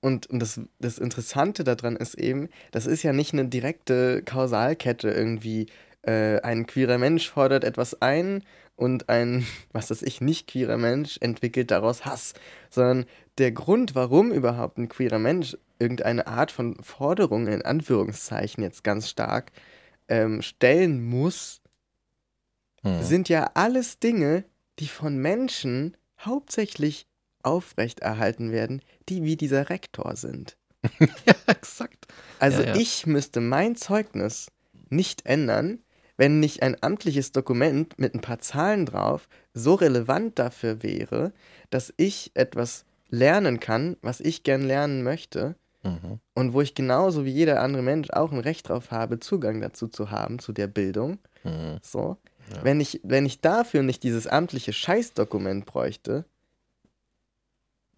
und, und das, das Interessante daran ist eben, das ist ja nicht eine direkte Kausalkette irgendwie. Äh, ein queerer Mensch fordert etwas ein und ein, [LAUGHS] was weiß ich, nicht queerer Mensch entwickelt daraus Hass. Sondern der Grund, warum überhaupt ein queerer Mensch irgendeine Art von Forderung, in Anführungszeichen jetzt ganz stark, ähm, stellen muss, Hm. sind ja alles Dinge, die von Menschen hauptsächlich aufrechterhalten werden, die wie dieser Rektor sind. [LAUGHS] ja, exakt. Also Ja, ja. ich müsste mein Zeugnis nicht ändern, wenn nicht ein amtliches Dokument mit ein paar Zahlen drauf so relevant dafür wäre, dass ich etwas lernen kann, was ich gern lernen möchte Mhm. und wo ich genauso wie jeder andere Mensch auch ein Recht drauf habe, Zugang dazu zu haben, zu der Bildung. Mhm. So. Ja. Wenn, ich, wenn ich dafür nicht dieses amtliche Scheißdokument bräuchte,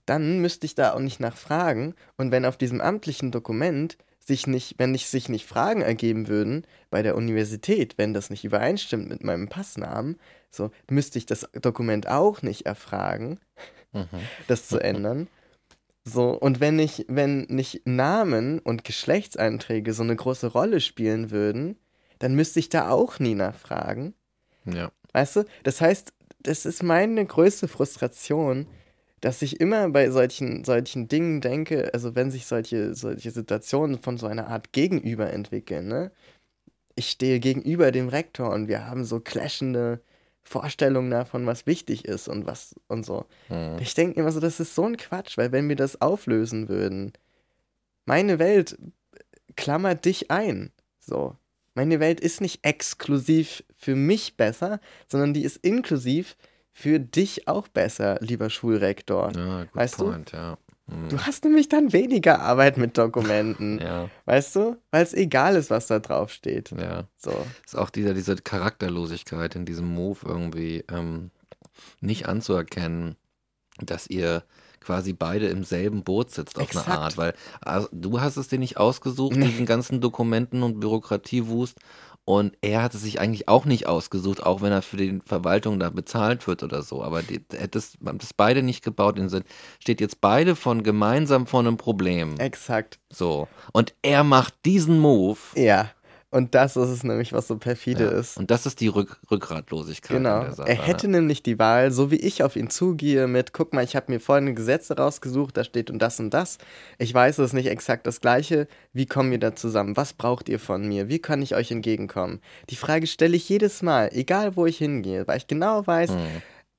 dann müsste ich da auch nicht nachfragen. Und wenn auf diesem amtlichen Dokument sich nicht, wenn nicht, sich nicht Fragen ergeben würden bei der Universität, wenn das nicht übereinstimmt mit meinem Passnamen, so müsste ich das Dokument auch nicht erfragen, Mhm. [LAUGHS] das zu ändern. So, und wenn nicht, wenn nicht Namen und Geschlechtseinträge so eine große Rolle spielen würden, dann müsste ich da auch nie nachfragen. Ja. Weißt du? Das heißt, das ist meine größte Frustration, dass ich immer bei solchen, solchen Dingen denke, also wenn sich solche, solche Situationen von so einer Art Gegenüber entwickeln, ne? Ich stehe gegenüber dem Rektor und wir haben so clashende Vorstellungen davon, was wichtig ist und was und so. Mhm. Ich denke immer so, das ist so ein Quatsch, weil wenn wir das auflösen würden, meine Welt klammert dich ein. So. Meine Welt ist nicht exklusiv für mich besser, sondern die ist inklusiv für dich auch besser, lieber Schulrektor. Ja, good Weißt du? point, ja. Mhm. Du hast nämlich dann weniger Arbeit mit Dokumenten. [LAUGHS] Ja, Weißt du? Weil es egal ist, was da drauf steht. ja. So. Ist auch dieser, diese Charakterlosigkeit in diesem Move irgendwie ähm, nicht anzuerkennen, dass ihr quasi beide im selben Boot sitzt auf Exakt. eine Art, weil also, du hast es dir nicht ausgesucht, Nee. diesen [LAUGHS] ganzen Dokumenten und Bürokratiewust und er hat es sich eigentlich auch nicht ausgesucht, auch wenn er für die Verwaltung da bezahlt wird oder so, aber die, hat das beide nicht gebaut, in Sinn, steht jetzt beide von gemeinsam vor einem Problem, Exakt. so und er macht diesen Move Ja. Und das ist es nämlich, was so perfide ja. ist. und das ist die Rück Rückgratlosigkeit Genau. Sache. Er hätte nämlich die Wahl, so wie ich auf ihn zugehe, mit, guck mal, ich habe mir folgende Gesetze rausgesucht, da steht und das und das. Ich weiß, es ist nicht exakt das gleiche. Wie kommen wir da zusammen? Was braucht ihr von mir? Wie kann ich euch entgegenkommen? Die Frage stelle ich jedes Mal, egal wo ich hingehe, weil ich genau weiß, Hm.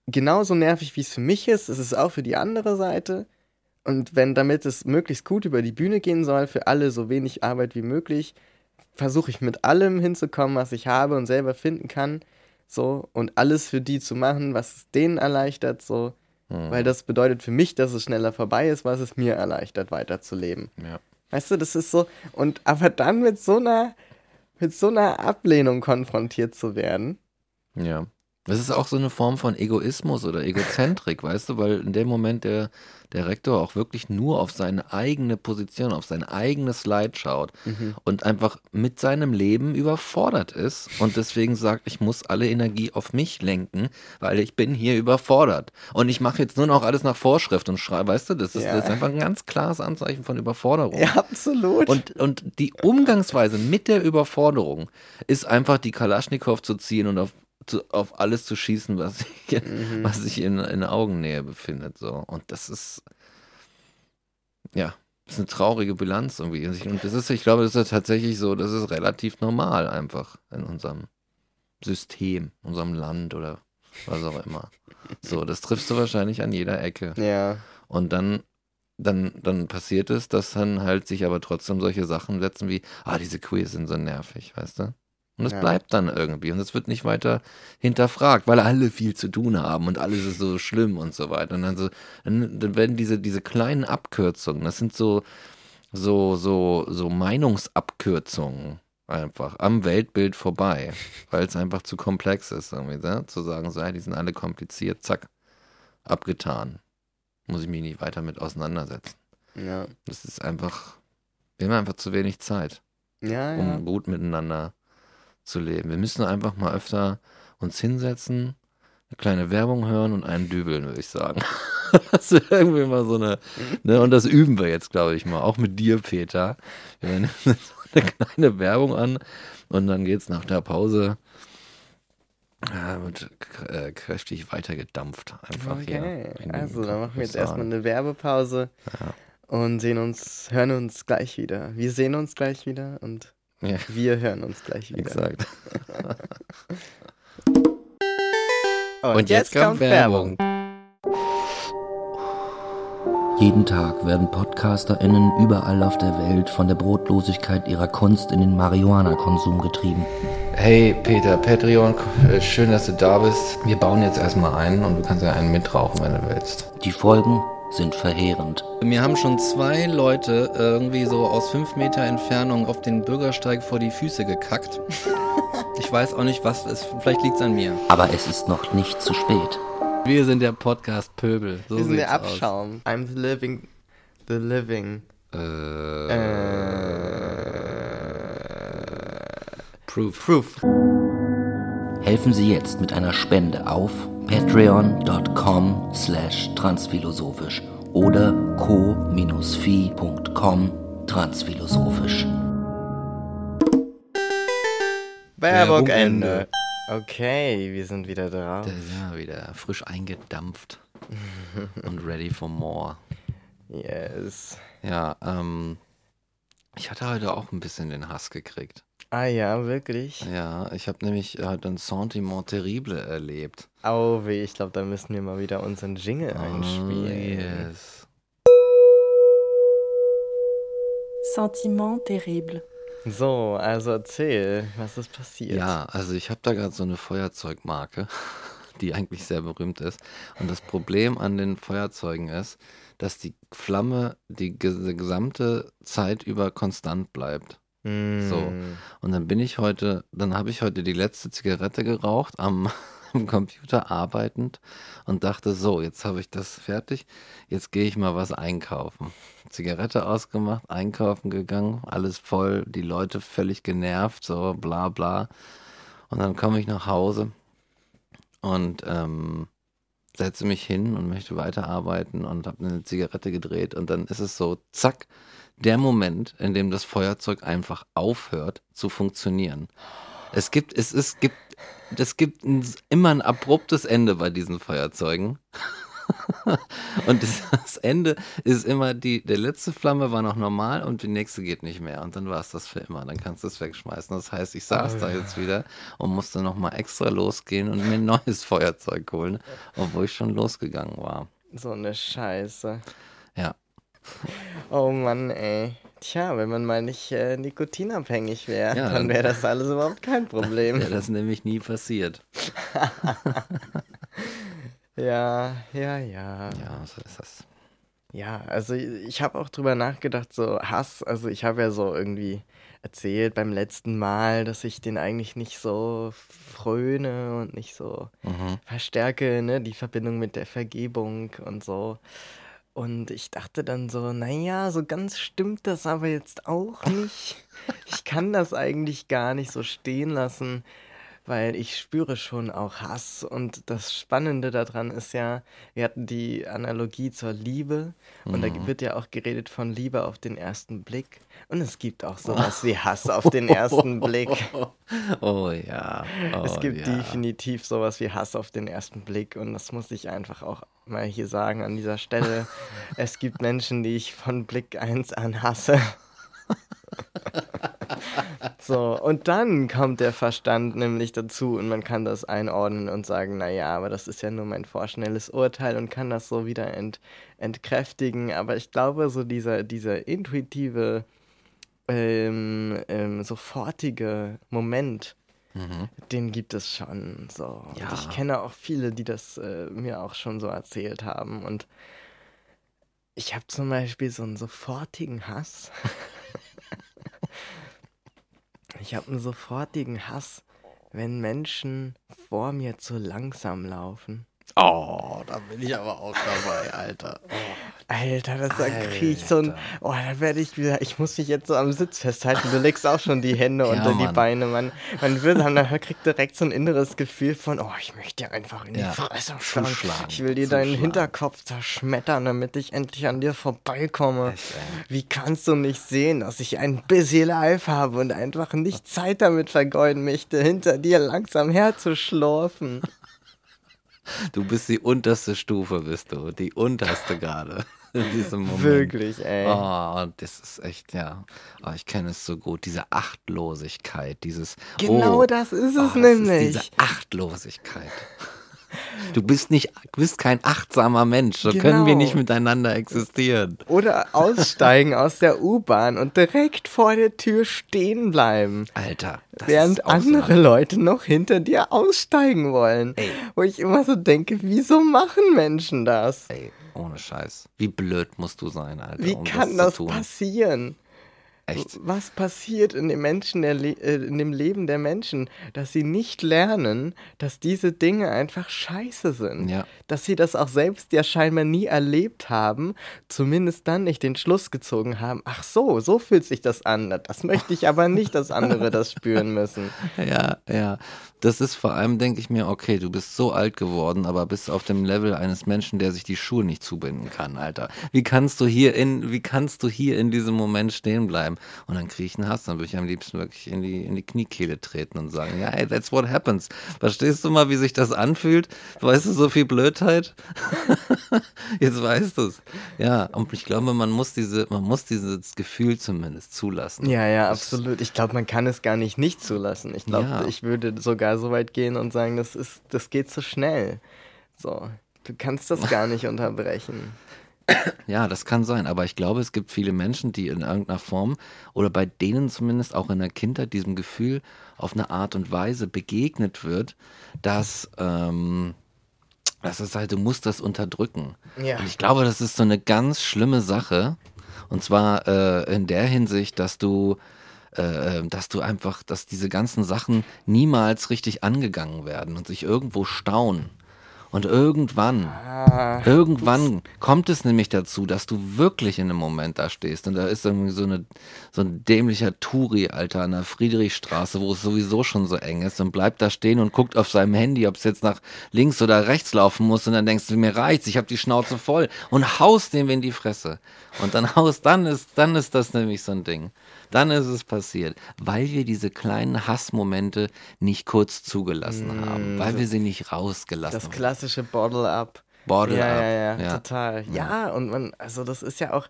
genauso nervig wie es für mich ist, ist es auch für die andere Seite. Und wenn damit es möglichst gut über die Bühne gehen soll, für alle so wenig Arbeit wie möglich, versuche ich mit allem hinzukommen, was ich habe und selber finden kann. So, und alles für die zu machen, was es denen erleichtert, so. Hm. Weil das bedeutet für mich, dass es schneller vorbei ist, was es mir erleichtert, weiterzuleben. Ja. Weißt du, das ist so, und aber dann mit so einer, mit so einer Ablehnung konfrontiert zu werden. Ja. Das ist auch so eine Form von Egoismus oder Egozentrik, weißt du, weil in dem Moment der, der Rektor auch wirklich nur auf seine eigene Position, auf sein eigenes Slide schaut und einfach mit seinem Leben überfordert ist und deswegen sagt, ich muss alle Energie auf mich lenken, weil ich bin hier überfordert. Und ich mache jetzt nur noch alles nach Vorschrift und schreibe, weißt du, das ist, Ja. das ist einfach ein ganz klares Anzeichen von Überforderung. Ja, absolut. Und, und die Umgangsweise mit der Überforderung ist einfach die Kalaschnikow zu ziehen und auf, zu, auf alles zu schießen, was sich, was sich in, in Augennähe befindet. So. Und das ist, ja, das ist eine traurige Bilanz irgendwie. Und das ist, ich glaube, das ist tatsächlich so, das ist relativ normal einfach in unserem System, unserem Land oder was auch immer. So, das triffst du wahrscheinlich an jeder Ecke. ja. Und dann, dann, dann passiert es, dass dann halt sich aber trotzdem solche Sachen setzen wie, ah, diese Queers sind so nervig, weißt du? Und es Ja. bleibt dann irgendwie und es wird nicht weiter hinterfragt, weil alle viel zu tun haben und alles ist so schlimm und so weiter. Und dann so, dann, dann werden diese, diese kleinen Abkürzungen, das sind so, so, so, so Meinungsabkürzungen einfach am Weltbild vorbei, weil es einfach zu komplex ist, irgendwie, ne? zu sagen, so, ja, die sind alle kompliziert, zack, abgetan. Muss ich mich nicht weiter mit auseinandersetzen. Ja. Das ist einfach, wir haben einfach zu wenig Zeit, Ja, ja. um gut miteinander zu leben. Wir müssen einfach mal öfter uns hinsetzen, eine kleine Werbung hören und einen dübeln, würde ich sagen. [LAUGHS] Das ist irgendwie mal so eine, ne, und das üben wir jetzt, glaube ich mal, auch mit dir, Peter. Wir nehmen so [LAUGHS] eine kleine Werbung an und dann geht's nach der Pause ja, wird äh, kräftig weitergedampft. Einfach hier. Okay, den also dann machen wir jetzt erstmal eine Werbepause und sehen uns, hören uns gleich wieder. Wir sehen uns gleich wieder und Ja, wir hören uns gleich wieder. exakt. [LAUGHS] Und, Jeden Tag werden PodcasterInnen überall auf der Welt von der Brotlosigkeit ihrer Kunst in den Marihuana-Konsum getrieben. Hey Peter, Patreon, äh, schön, dass du da bist. Wir bauen jetzt erstmal einen und du kannst ja einen mitrauchen, wenn du willst. Die Folgen sind verheerend. Mir haben schon zwei Leute irgendwie so aus fünf Meter Entfernung auf den Bürgersteig vor die Füße gekackt. [LAUGHS] Ich weiß auch nicht, was es ist. Vielleicht liegt es an mir. Aber es ist noch nicht zu spät. Wir sind der Podcast Pöbel. So Wir sind der sieht's aus. Abschaum. I'm the living, the living. Äh, Äh, Proof. Proof. Helfen Sie jetzt mit einer Spende auf patreon.com slash transphilosophisch oder co-fi.com transphilosophisch. Werbung. Ende. Okay, wir sind wieder drauf. Ja, wieder frisch eingedampft [LAUGHS] und ready for more. Yes. Ja, ähm, ich hatte heute auch ein bisschen den Hass gekriegt. Ah ja, wirklich? Ja, ich habe nämlich heute ein Sentiment terrible erlebt. Au weh, ich glaube, da müssen wir mal wieder unseren Jingle einspielen. Oh, yes. Sentiment terrible. So, also erzähl, was ist passiert? Ja, also ich habe da gerade so eine Feuerzeugmarke, [LAUGHS] die eigentlich sehr berühmt ist. Und das Problem an den Feuerzeugen ist, dass die Flamme die ges- gesamte Zeit über konstant bleibt. Mm. So. Und dann bin ich heute, dann habe ich heute die letzte Zigarette geraucht am, [LAUGHS] am Computer arbeitend und dachte, so, jetzt habe ich das fertig, jetzt gehe ich mal was einkaufen. Zigarette ausgemacht, einkaufen gegangen, alles voll, die Leute völlig genervt, so bla bla. Und dann komme ich nach Hause und ähm, setze mich hin und möchte weiterarbeiten und habe eine Zigarette gedreht und dann ist es so, zack, der Moment, in dem das Feuerzeug einfach aufhört zu funktionieren. Es gibt, es ist, gibt, es gibt ein, immer ein abruptes Ende bei diesen Feuerzeugen. [LAUGHS] und das, das Ende ist immer die, der letzte Flamme war noch normal und die nächste geht nicht mehr. Und dann war es das für immer. Dann kannst du es wegschmeißen. Das heißt, ich saß da jetzt wieder und musste nochmal extra losgehen und mir ein neues [LAUGHS] Feuerzeug holen, obwohl ich schon losgegangen war. So eine Scheiße. Ja. Oh Mann, ey. Tja, wenn man mal nicht äh, nikotinabhängig wäre, Ja, dann wäre das alles überhaupt kein [LAUGHS] Problem. Wäre das nämlich nie passiert. [LAUGHS] Ja, ja, ja. Ja, so ist das. Ja, also ich habe auch drüber nachgedacht, so Hass, also ich habe ja so irgendwie erzählt beim letzten Mal, dass ich den eigentlich nicht so fröne und nicht so Mhm. verstärke, ne, die Verbindung mit der Vergebung und so. Und ich dachte dann so, naja, so ganz stimmt das aber jetzt auch nicht. Ich kann das eigentlich gar nicht so stehen lassen, weil ich spüre schon auch Hass. Und das Spannende daran ist ja, wir hatten die Analogie zur Liebe und da wird ja auch geredet von Liebe auf den ersten Blick. Und es gibt auch [LAUGHS] sowas wie Hass auf den ersten Blick. [LAUGHS] Oh ja. Oh, Es gibt ja. definitiv sowas wie Hass auf den ersten Blick und das muss ich einfach auch mal hier sagen an dieser Stelle. [LAUGHS] es gibt Menschen, die ich von Blick 1 an hasse. [LAUGHS] so, und dann kommt der Verstand nämlich dazu und man kann das einordnen und sagen, naja, aber das ist ja nur mein vorschnelles Urteil und kann das so wieder ent, entkräftigen. Aber ich glaube, so dieser, dieser intuitive, ähm, ähm, sofortige Moment, Mhm. den gibt es schon so. Und Ja. ich kenne auch viele, die das äh, mir auch schon so erzählt haben. Und ich habe zum Beispiel so einen sofortigen Hass. [LAUGHS] ich habe einen sofortigen Hass, wenn Menschen vor mir zu langsam laufen. Oh, da bin ich aber auch dabei, Alter. Alter, das da krieg ich so ein. Oh, da werde ich wieder. Ich muss mich jetzt so am Sitz festhalten. Du legst auch schon die Hände Ja, unter die Mann. Beine. Man, man will dann, man kriegt direkt so ein inneres Gefühl von, oh, ich möchte dir einfach in die Ja, Fresse schlagen. zuschlagen, Ich will dir deinen zuschlagen. Hinterkopf zerschmettern, damit ich endlich an dir vorbeikomme. Echt, ey. Wie kannst du nicht sehen, dass ich ein busy life habe und einfach nicht Zeit damit vergeuden möchte, hinter dir langsam herzuschlurfen? Du bist die unterste Stufe, bist du. Die unterste gerade. In diesem Moment. Wirklich, ey. Oh, und das ist echt, ja. Oh, ich kenne es so gut. Diese Achtlosigkeit, dieses. Genau oh, das ist oh, es das nämlich. Diese Achtlosigkeit. Du bist nicht, du bist kein achtsamer Mensch. So können wir Genau. nicht miteinander existieren. Oder aussteigen aus der U-Bahn und direkt vor der Tür stehen bleiben. Alter. Das während andere Leute noch hinter dir aussteigen wollen. Ey. Wo ich immer so denke, wieso machen Menschen das? Ey, ohne Scheiß. Wie blöd musst du sein, Alter. Wie um kann das das passieren? Echt. Was passiert in dem Menschen, äh, in dem Leben der Menschen, dass sie nicht lernen, dass diese Dinge einfach scheiße sind? Ja. Dass sie das auch selbst ja scheinbar nie erlebt haben, zumindest dann nicht den Schluss gezogen haben. Ach so, so fühlt sich das an. Das möchte ich aber nicht, dass andere das spüren müssen. [LAUGHS] Ja, ja. Das ist vor allem, denke ich mir, okay, du bist so alt geworden, aber bist auf dem Level eines Menschen, der sich die Schuhe nicht zubinden kann, Alter. Wie kannst du hier in, wie kannst du hier in diesem Moment stehen bleiben? Und dann kriege ich einen Hass, dann würde ich am liebsten wirklich in die, in die Kniekehle treten und sagen, ja, hey, that's what happens. Verstehst du mal, wie sich das anfühlt? Weißt du, so viel Blödheit? [LAUGHS] Jetzt weißt du es. Ja, und ich glaube, man muss diese, man muss dieses Gefühl zumindest zulassen. Ja, ja, absolut. Ich glaube, man kann es gar nicht nicht zulassen. Ich glaube, Ja. ich würde sogar so weit gehen und sagen, das ist, das geht zu schnell. So, du kannst das gar nicht unterbrechen. Ja, das kann sein, aber ich glaube, es gibt viele Menschen, die in irgendeiner Form oder bei denen zumindest auch in der Kindheit diesem Gefühl auf eine Art und Weise begegnet wird, dass, ähm, dass es halt, du musst das unterdrücken. Ja. Und ich glaube, das ist so eine ganz schlimme Sache. Und zwar äh, in der Hinsicht, dass du, äh, dass du einfach, dass diese ganzen Sachen niemals richtig angegangen werden und sich irgendwo stauen. Und irgendwann, Ah, irgendwann kommt es nämlich dazu, dass du wirklich in einem Moment da stehst. Und da ist irgendwie so, eine, so ein dämlicher Touri, Alter, an der Friedrichstraße, wo es sowieso schon so eng ist und bleibt da stehen und guckt auf seinem Handy, ob es jetzt nach links oder rechts laufen muss. Und dann denkst du, mir reicht's, ich habe die Schnauze voll. Und haust dem in die Fresse. Und dann haust, dann ist, dann ist das nämlich so ein Ding. Dann ist es passiert, weil wir diese kleinen Hassmomente nicht kurz zugelassen haben, weil wir sie nicht rausgelassen das haben. klassische Bottle-up. Bottle ja, ja, ja, ja. total. Ja. und man, also das ist ja auch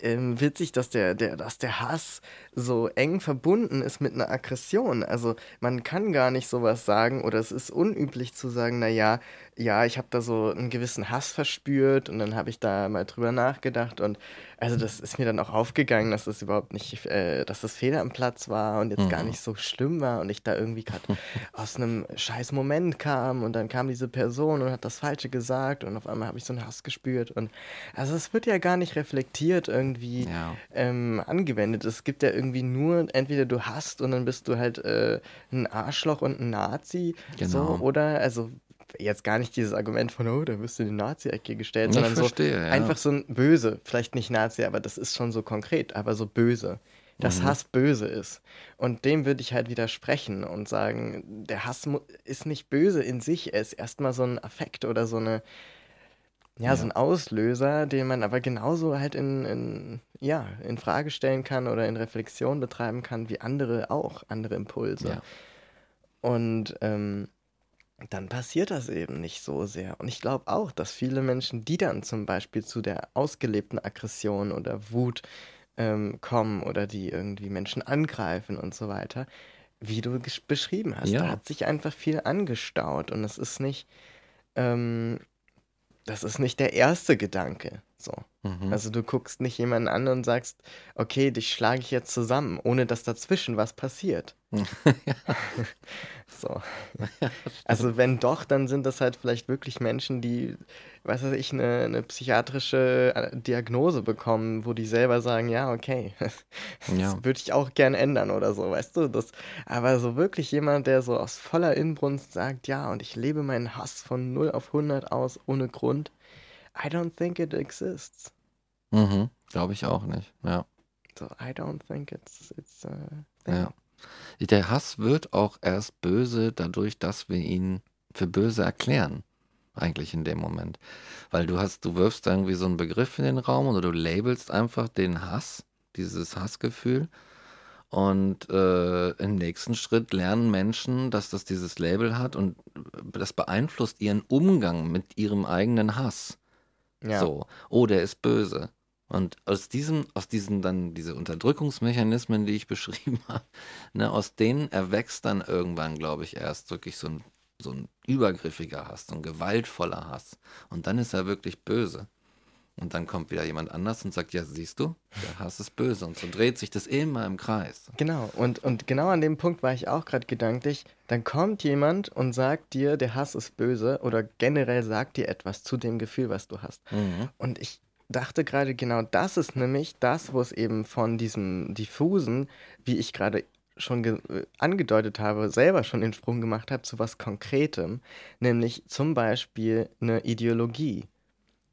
ähm, witzig, dass der, der, dass der Hass so eng verbunden ist mit einer Aggression. Also man kann gar nicht sowas sagen oder es ist unüblich zu sagen, naja, ja, ich habe da so einen gewissen Hass verspürt und dann habe ich da mal drüber nachgedacht und also das ist mir dann auch aufgegangen, dass das überhaupt nicht, äh, dass das Fehler am Platz war und jetzt gar nicht so schlimm war und ich da irgendwie gerade [LAUGHS] aus einem scheiß Moment kam und dann kam diese Person und hat das Falsche gesagt und auf einmal habe ich so einen Hass gespürt und also es wird ja gar nicht reflektiert irgendwie Ja. ähm, angewendet. Es gibt ja irgendwie nur, entweder du hast und dann bist du halt äh, ein Arschloch und ein Nazi, so, Genau. oder, also jetzt gar nicht dieses Argument von, oh, da wirst du in die Nazi-Ecke gestellt, Ich sondern verstehe, so ja. einfach so ein Böse, vielleicht nicht Nazi, aber das ist schon so konkret, aber so böse. Dass Mhm. Hass böse ist. Und dem würde ich halt widersprechen und sagen, der Hass ist nicht böse in sich, er ist erstmal so ein Affekt oder so eine, ja, so ein Auslöser, den man aber genauso halt in, in, ja, in Frage stellen kann oder in Reflexion betreiben kann, wie andere auch, andere Impulse. Ja. Und ähm, dann passiert das eben nicht so sehr. Und ich glaube auch, dass viele Menschen, die dann zum Beispiel zu der ausgelebten Aggression oder Wut ähm, kommen oder die irgendwie Menschen angreifen und so weiter, wie du beschrieben hast, Ja. da hat sich einfach viel angestaut und es ist nicht, ähm, das ist nicht der erste Gedanke. So. Mhm. Also du guckst nicht jemanden an und sagst, okay, dich schlage ich jetzt zusammen, ohne dass dazwischen was passiert. [LAUGHS] so. [LAUGHS] Also wenn doch, dann sind das halt vielleicht wirklich Menschen, die, was weiß ich, eine, eine psychiatrische äh, Diagnose bekommen, wo die selber sagen, ja, okay, [LAUGHS] das Ja. würde ich auch gern ändern oder so, weißt du? Das, aber so wirklich jemand, der so aus voller Inbrunst sagt, ja, und ich lebe meinen Hass von 0 auf 100 aus, ohne Grund, I don't think it exists. Mhm. Glaube ich auch nicht. Ja. So, I don't think it's, it's ja. Der Hass wird auch erst böse dadurch, dass wir ihn für böse erklären. Eigentlich in dem Moment. Weil du hast, du wirfst irgendwie so einen Begriff in den Raum oder du labelst einfach den Hass, dieses Hassgefühl. Und äh, im nächsten Schritt lernen Menschen, dass das dieses Label hat und das beeinflusst ihren Umgang mit ihrem eigenen Hass. Ja. So, oh, der ist böse. Und aus diesem, aus diesen dann diese Unterdrückungsmechanismen, die ich [LAUGHS] beschrieben habe, ne, aus denen erwächst dann irgendwann, glaube ich, erst wirklich so ein, so ein übergriffiger Hass, so ein gewaltvoller Hass. Und dann ist er wirklich böse. Und dann kommt wieder jemand anders und sagt, ja, siehst du, der Hass ist böse. Und so dreht sich das immer im Kreis. Genau, und, und genau an dem Punkt war ich auch gerade gedanklich. Dann kommt jemand und sagt dir, der Hass ist böse oder generell sagt dir etwas zu dem Gefühl, was du hast. Mhm. Und ich dachte gerade, genau das ist nämlich das, wo es eben von diesem diffusen, wie ich gerade schon äh, angedeutet habe, selber schon den Sprung gemacht habe zu was Konkretem, nämlich zum Beispiel eine Ideologie.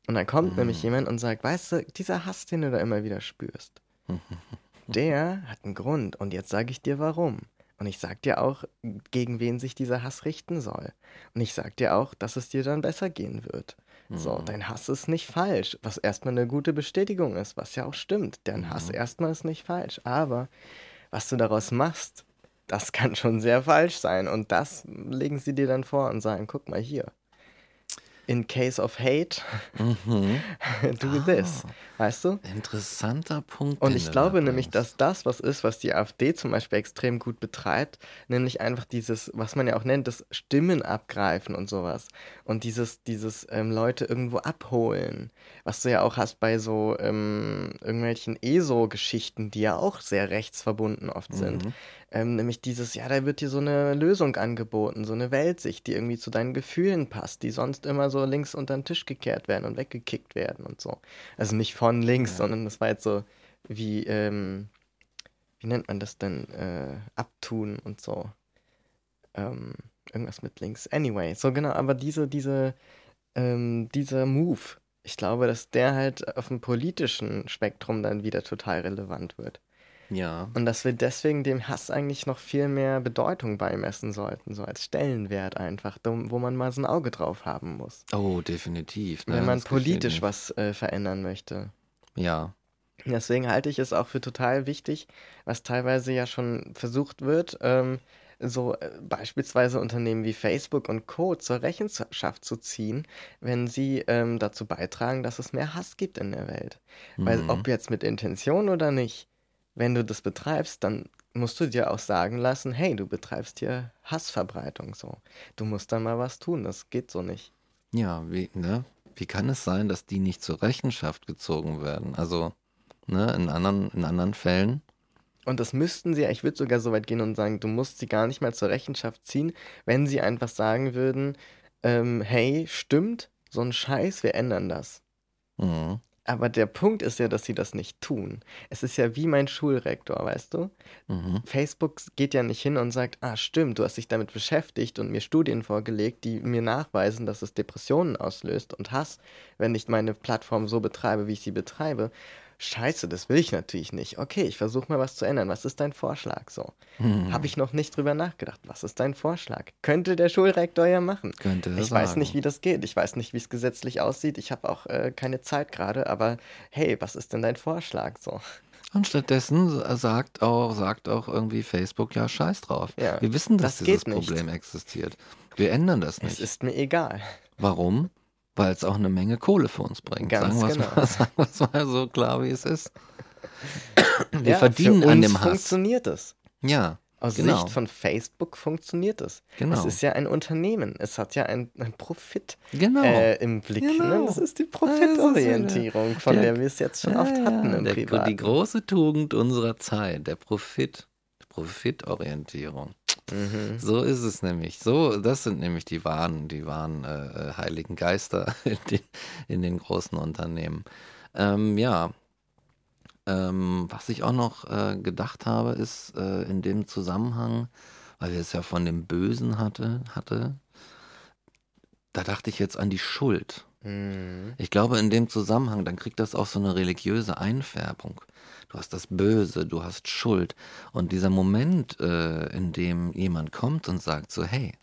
Und dann kommt nämlich jemand und sagt, weißt du, dieser Hass, den du da immer wieder spürst, [LAUGHS] der hat einen Grund und jetzt sage ich dir warum. Und ich sag dir auch, gegen wen sich dieser Hass richten soll. Und ich sag dir auch, dass es dir dann besser gehen wird. So, Mhm. dein Hass ist nicht falsch, was erstmal eine gute Bestätigung ist, was ja auch stimmt. Dein Hass Mhm. erstmal ist nicht falsch. Aber was du daraus machst, das [LAUGHS] kann schon sehr falsch sein. Und das legen sie dir dann vor und sagen, guck mal hier. In case of hate, Mhm. [LAUGHS] do this. Weißt du? Interessanter Punkt. Und ich glaube nämlich, dass das was ist, was die AfD zum Beispiel extrem gut betreibt, nämlich einfach dieses, was man ja auch nennt, das Stimmen abgreifen und sowas. Und dieses, dieses ähm, Leute irgendwo abholen, was du ja auch hast bei so ähm, irgendwelchen ESO-Geschichten, die ja auch sehr rechtsverbunden oft sind. Mhm. Ähm, nämlich dieses, ja, da wird dir so eine Lösung angeboten, so eine Weltsicht, die irgendwie zu deinen Gefühlen passt, die sonst immer so links unter den Tisch gekehrt werden und weggekickt werden und so. Also nicht von links, Ja. sondern das war jetzt so wie, ähm, wie nennt man das denn? Äh, abtun und so. Ähm, irgendwas mit links. Anyway, so genau, aber diese, diese, ähm, dieser Move, ich glaube, dass der halt auf dem politischen Spektrum dann wieder total relevant wird. Ja. Und dass wir deswegen dem Hass eigentlich noch viel mehr Bedeutung beimessen sollten, so als Stellenwert einfach, wo man mal so ein Auge drauf haben muss. Oh, definitiv. ne, wenn man das politisch was äh, verändern möchte. Ja. Deswegen halte ich es auch für total wichtig, was teilweise ja schon versucht wird, ähm, so äh, beispielsweise Unternehmen wie Facebook und Co. zur Rechenschaft zu ziehen, wenn sie ähm, dazu beitragen, dass es mehr Hass gibt in der Welt. Weil Mhm. ob jetzt mit Intention oder nicht, wenn du das betreibst, dann musst du dir auch sagen lassen, hey, du betreibst hier Hassverbreitung so. Du musst dann mal was tun, das geht so nicht. Ja, wie, ne? Wie kann es sein, dass die nicht zur Rechenschaft gezogen werden? Also, ne, in anderen, in anderen Fällen. Und das müssten sie, ja, ich würde sogar so weit gehen und sagen, du musst sie gar nicht mal zur Rechenschaft ziehen, wenn sie einfach sagen würden, ähm, hey, stimmt, so ein Scheiß, wir ändern das. Mhm. Aber der Punkt ist ja, dass sie das nicht tun. Es ist ja wie mein Schulrektor, weißt du? Mhm. Facebook geht ja nicht hin und sagt, ah stimmt, du hast dich damit beschäftigt und mir Studien vorgelegt, die mir nachweisen, dass es Depressionen auslöst und Hass, wenn ich meine Plattform so betreibe, wie ich sie betreibe. Scheiße, das will ich natürlich nicht. Okay, ich versuche mal was zu ändern. Was ist dein Vorschlag so? Mhm. Habe ich noch nicht drüber nachgedacht. Was ist dein Vorschlag? Könnte der Schulrektor ja machen. Könnte Ich weiß sagen. nicht, wie das geht. Ich weiß nicht, wie es gesetzlich aussieht. Ich habe auch äh, keine Zeit gerade. Aber hey, was ist denn dein Vorschlag so? Und stattdessen sagt auch, sagt auch irgendwie Facebook, ja, scheiß drauf. Ja, Wir wissen, dass das dieses. Problem existiert. Wir ändern das Es nicht. ist mir egal. Warum? Weil es auch eine Menge Kohle für uns bringt. Ganz sagen wir genau. mal, [LAUGHS] sagen wir's mal so klar, wie es ist. [CLEARS THROAT] Wir Ja, verdienen für an uns dem Hass. funktioniert es. Ja, Aus Genau. Sicht von Facebook funktioniert es. Genau. Es ist ja ein Unternehmen. Es hat ja einen Profit genau. äh, im Blick. Genau. Ne? Das ist die Ja, ist Profitorientierung, von der- der wir es jetzt schon Ja, oft hatten ja, im der, Privaten. Die große Tugend unserer Zeit, der Profit. Profitorientierung. Mhm. So ist es nämlich. So, das sind nämlich die wahren, die wahren äh, äh, heiligen Geister [LAUGHS] in den, in den großen Unternehmen. Ähm, ja. Ähm, was ich auch noch äh, gedacht habe, ist äh, in dem Zusammenhang, weil wir es ja von dem Bösen hatte, hatte, da dachte ich jetzt an die Schuld. Mhm. Ich glaube, in dem Zusammenhang, dann kriegt das auch so eine religiöse Einfärbung. Du hast das Böse, du hast Schuld. Und dieser Moment, äh, in dem jemand kommt und sagt so, hey,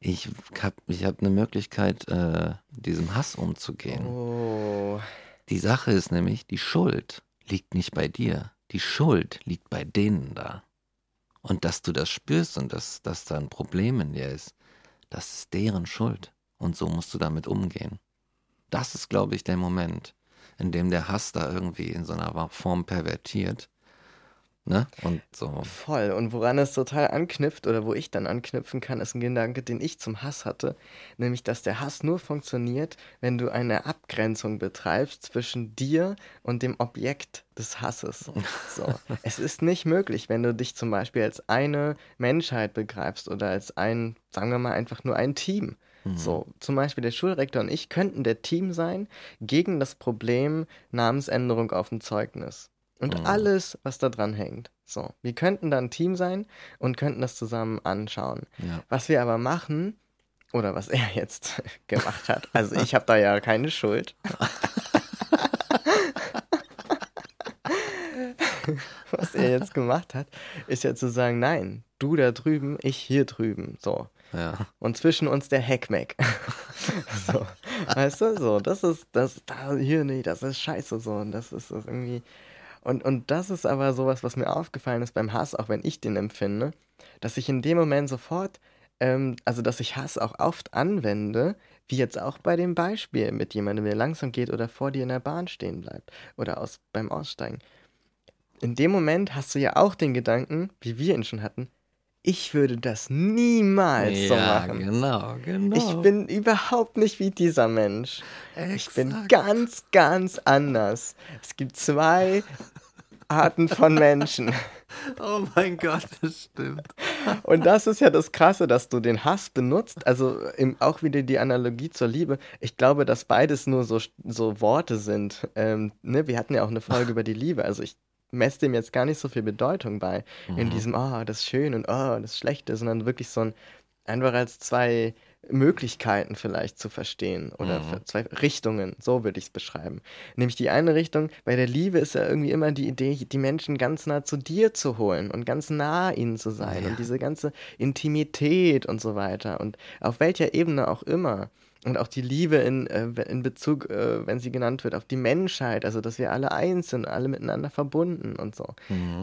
ich habe ich hab eine Möglichkeit, äh, diesem Hass umzugehen. Oh. Die Sache ist nämlich, die Schuld liegt nicht bei dir. Die Schuld liegt bei denen da. Und dass du das spürst und dass, dass da ein Problem in dir ist, das ist deren Schuld. Und so musst du damit umgehen. Das ist, glaube ich, der Moment, in dem der Hass da irgendwie in so einer Form pervertiert. Ne? Und so. Voll. Und woran es total anknüpft oder wo ich dann anknüpfen kann, ist ein Gedanke, den ich zum Hass hatte. Nämlich, dass der Hass nur funktioniert, wenn du eine Abgrenzung betreibst zwischen dir und dem Objekt des Hasses. So. [LAUGHS] es ist nicht möglich, wenn du dich zum Beispiel als eine Menschheit begreifst oder als ein, sagen wir mal, einfach nur ein Team. So, zum Beispiel der Schulrektor und ich könnten der Team sein gegen das Problem Namensänderung auf dem Zeugnis. Und Mhm. alles, was da dran hängt. So, wir könnten dann ein Team sein und könnten das zusammen anschauen. Ja. Was wir aber machen, oder was er jetzt [LAUGHS] gemacht hat, also ich habe da ja keine Schuld. [LAUGHS] was er jetzt gemacht hat, ist ja zu sagen, nein, du da drüben, ich hier drüben. So. Ja. Und zwischen uns der Hackmack. [LAUGHS] so. Weißt du, so, das ist, das, da, hier, nee, das ist scheiße so. Und das ist das irgendwie. Und, und das ist aber sowas, was mir aufgefallen ist beim Hass, auch wenn ich den empfinde, dass ich in dem Moment sofort, ähm, also dass ich Hass auch oft anwende, wie jetzt auch bei dem Beispiel mit jemandem, der langsam geht oder vor dir in der Bahn stehen bleibt oder aus, beim Aussteigen. In dem Moment hast du ja auch den Gedanken, wie wir ihn schon hatten, ich würde das niemals so Ja, machen. genau, genau. Ich bin überhaupt nicht wie dieser Mensch. Ich bin Exakt. ganz, ganz anders. Es gibt zwei Arten von Menschen. [LAUGHS] Oh mein Gott, das stimmt. Und das ist ja das Krasse, dass du den Hass benutzt. Also im, auch wieder die Analogie zur Liebe. Ich glaube, dass beides nur so, so Worte sind. Ähm, ne? Wir hatten ja auch eine Folge [LAUGHS] über die Liebe. Also ich messe dem jetzt gar nicht so viel Bedeutung bei. In diesem, oh, das ist schön und oh, das Schlechte, sondern wirklich so ein, einfach als zwei Möglichkeiten vielleicht zu verstehen oder für zwei Richtungen, so würde ich es beschreiben. Nämlich die eine Richtung, bei der Liebe ist ja irgendwie immer die Idee, die Menschen ganz nah zu dir zu holen und ganz nah ihnen zu sein und diese ganze Intimität und so weiter und auf welcher Ebene auch immer. Und auch die Liebe in, äh, in Bezug, äh, wenn sie genannt wird, auf die Menschheit, also dass wir alle eins sind, alle miteinander verbunden und so.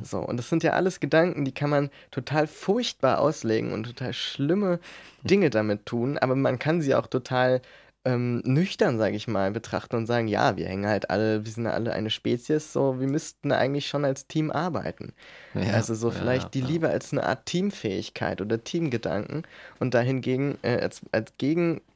So, und das sind ja alles Gedanken, die kann man total furchtbar auslegen und total schlimme Dinge damit tun, aber man kann sie auch total ähm, nüchtern, sage ich mal, betrachten und sagen, ja, wir hängen halt alle, wir sind alle eine Spezies, so, wir müssten eigentlich schon als Team arbeiten. Ja, also so ja, vielleicht die ja. Liebe als eine Art Teamfähigkeit oder Teamgedanken und dahingegen äh, als, als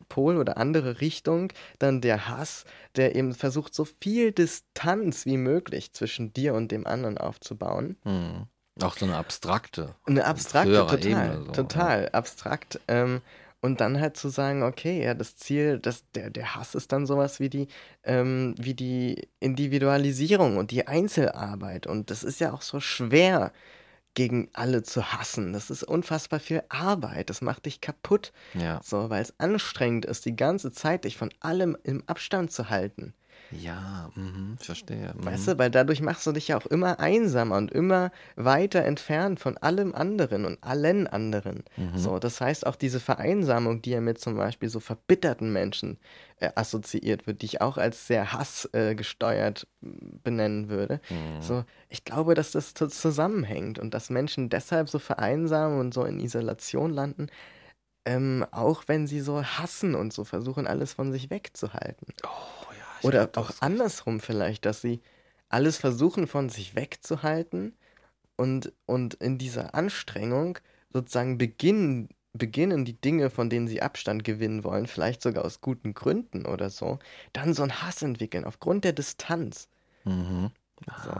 Gegenpol oder andere Richtung dann der Hass, der eben versucht, so viel Distanz wie möglich zwischen dir und dem anderen aufzubauen. Hm. Auch so eine abstrakte. Eine abstrakte, total, Ebene so, total abstrakt. Ähm, und dann halt zu sagen, okay, ja, das Ziel, das, der, der Hass ist dann sowas wie die, ähm, wie die Individualisierung und die Einzelarbeit. Und das ist ja auch so schwer, gegen alle zu hassen. Das ist unfassbar viel Arbeit. Das macht dich kaputt. Ja. So, weil es anstrengend ist, die ganze Zeit dich von allem im Abstand zu halten. Ja, mhm, verstehe. Mhm. Weißt du, weil dadurch machst du dich ja auch immer einsamer und immer weiter entfernt von allem anderen und allen anderen. So, das heißt auch diese Vereinsamung, die ja mit zum Beispiel so verbitterten Menschen äh, assoziiert wird, die ich auch als sehr hassgesteuert äh, benennen würde. So, ich glaube, dass das zu- zusammenhängt und dass Menschen deshalb so vereinsamen und so in Isolation landen, ähm, auch wenn sie so hassen und so versuchen, alles von sich wegzuhalten. Oh, Oder glaub, auch andersrum vielleicht, dass sie alles versuchen von sich wegzuhalten und, und in dieser Anstrengung sozusagen beginnen, beginnen die Dinge, von denen sie Abstand gewinnen wollen, vielleicht sogar aus guten Gründen oder so, dann so einen Hass entwickeln aufgrund der Distanz. Mhm. So.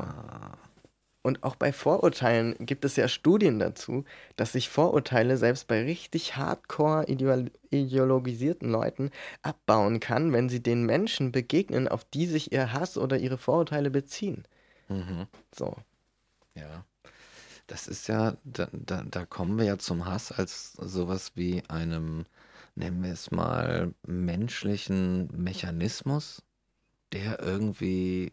Und auch bei Vorurteilen gibt es ja Studien dazu, dass sich Vorurteile selbst bei richtig hardcore ideol ideologisierten Leuten abbauen kann, wenn sie den Menschen begegnen, auf die sich ihr Hass oder ihre Vorurteile beziehen. Mhm. So. Ja. Das ist ja, da, da, da kommen wir ja zum Hass als sowas wie einem, nennen wir es mal, menschlichen Mechanismus, der irgendwie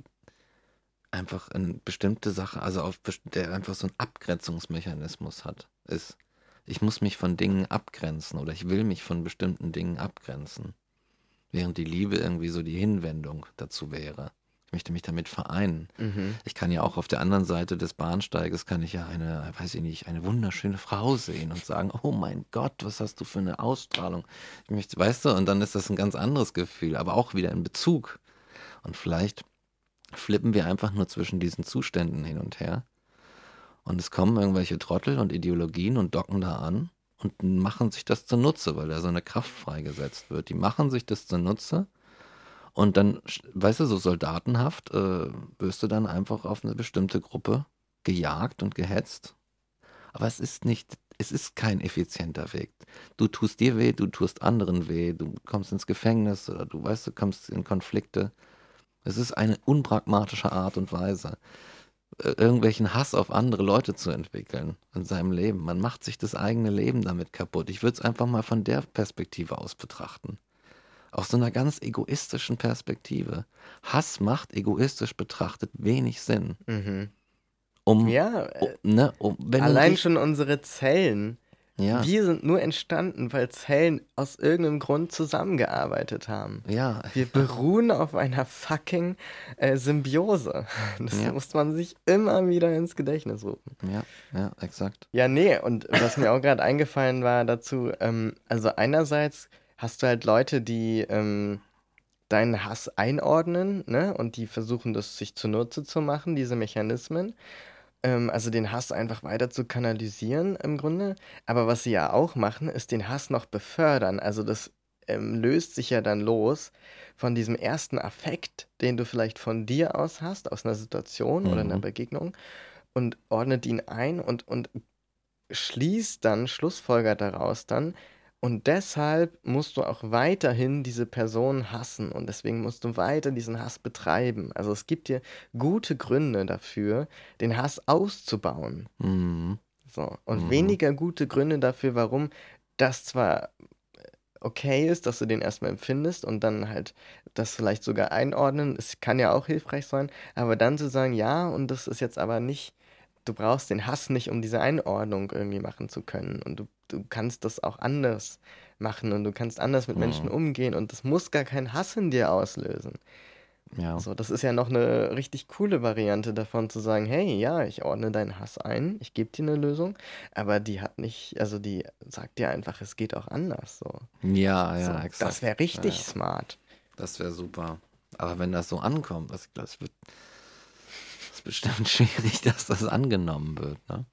einfach eine bestimmte Sache, also auf der einfach so einen Abgrenzungsmechanismus hat, ist. Ich muss mich von Dingen abgrenzen oder ich will mich von bestimmten Dingen abgrenzen. Während die Liebe irgendwie so die Hinwendung dazu wäre. Ich möchte mich damit vereinen. Mhm. Ich kann ja auch auf der anderen Seite des Bahnsteiges kann ich ja eine, weiß ich nicht, eine wunderschöne Frau sehen und sagen, oh mein Gott, was hast du für eine Ausstrahlung. Ich möchte, weißt du, und dann ist das ein ganz anderes Gefühl, aber auch wieder in Bezug. Und vielleicht flippen wir einfach nur zwischen diesen Zuständen hin und her. Und es kommen irgendwelche Trottel und Ideologien und docken da an und machen sich das zunutze, weil da so eine Kraft freigesetzt wird. Die machen sich das zunutze und dann, weißt du, so soldatenhaft äh, wirst du dann einfach auf eine bestimmte Gruppe gejagt und gehetzt. Aber es ist nicht, es ist kein effizienter Weg. Du tust dir weh, du tust anderen weh, du kommst ins Gefängnis oder du weißt, du kommst in Konflikte. Es ist eine unpragmatische Art und Weise, äh, irgendwelchen Hass auf andere Leute zu entwickeln in seinem Leben. Man macht sich das eigene Leben damit kaputt. Ich würde es einfach mal von der Perspektive aus betrachten. Aus so einer ganz egoistischen Perspektive. Hass macht egoistisch betrachtet wenig Sinn. Mhm. Um, Ja, um, ne, um wenn allein schon unsere Zellen. Ja, Wir sind nur entstanden, weil Zellen aus irgendeinem Grund zusammengearbeitet haben. ja, Wir beruhen auf einer fucking äh, Symbiose. Das Ja. muss man sich immer wieder ins Gedächtnis rufen. ja, ja, exakt. Ja, nee, und was mir auch gerade eingefallen war dazu, ähm, also einerseits hast du halt Leute, die ähm, deinen Hass einordnen, ne, und die versuchen, das sich zunutze zu machen, diese Mechanismen. Ähm, also den Hass einfach weiter zu kanalisieren im Grunde. Aber was sie ja auch machen, ist den Hass noch befördern. Also das ähm, löst sich ja dann los von diesem ersten Affekt, den du vielleicht von dir aus hast, aus einer Situation oder einer Mhm. Begegnung, und ordnet ihn ein und, und schließt dann, schlussfolgert daraus dann, und deshalb musst du auch weiterhin diese Person hassen und deswegen musst du weiter diesen Hass betreiben. Also es gibt dir gute Gründe dafür, den Hass auszubauen. Mhm. So. Und Mhm. weniger gute Gründe dafür, warum das zwar okay ist, dass du den erstmal empfindest und dann halt das vielleicht sogar einordnen. Es kann ja auch hilfreich sein, aber dann zu sagen, ja, und das ist jetzt aber nicht, du brauchst den Hass nicht, um diese Einordnung irgendwie machen zu können. Und du, du kannst das auch anders machen und du kannst anders mit Menschen Mhm. umgehen und das muss gar keinen Hass in dir auslösen. Ja. So, das ist ja noch eine richtig coole Variante davon zu sagen, hey, ja, ich ordne deinen Hass ein, ich gebe dir eine Lösung, aber die hat nicht, also die sagt dir einfach, es geht auch anders. So, Ja, ja, so exakt. das wäre richtig Ja, ja. smart. Das wäre super. Aber wenn das so ankommt, das, das wird ist bestimmt [LAUGHS] schwierig, dass das angenommen wird. Ne?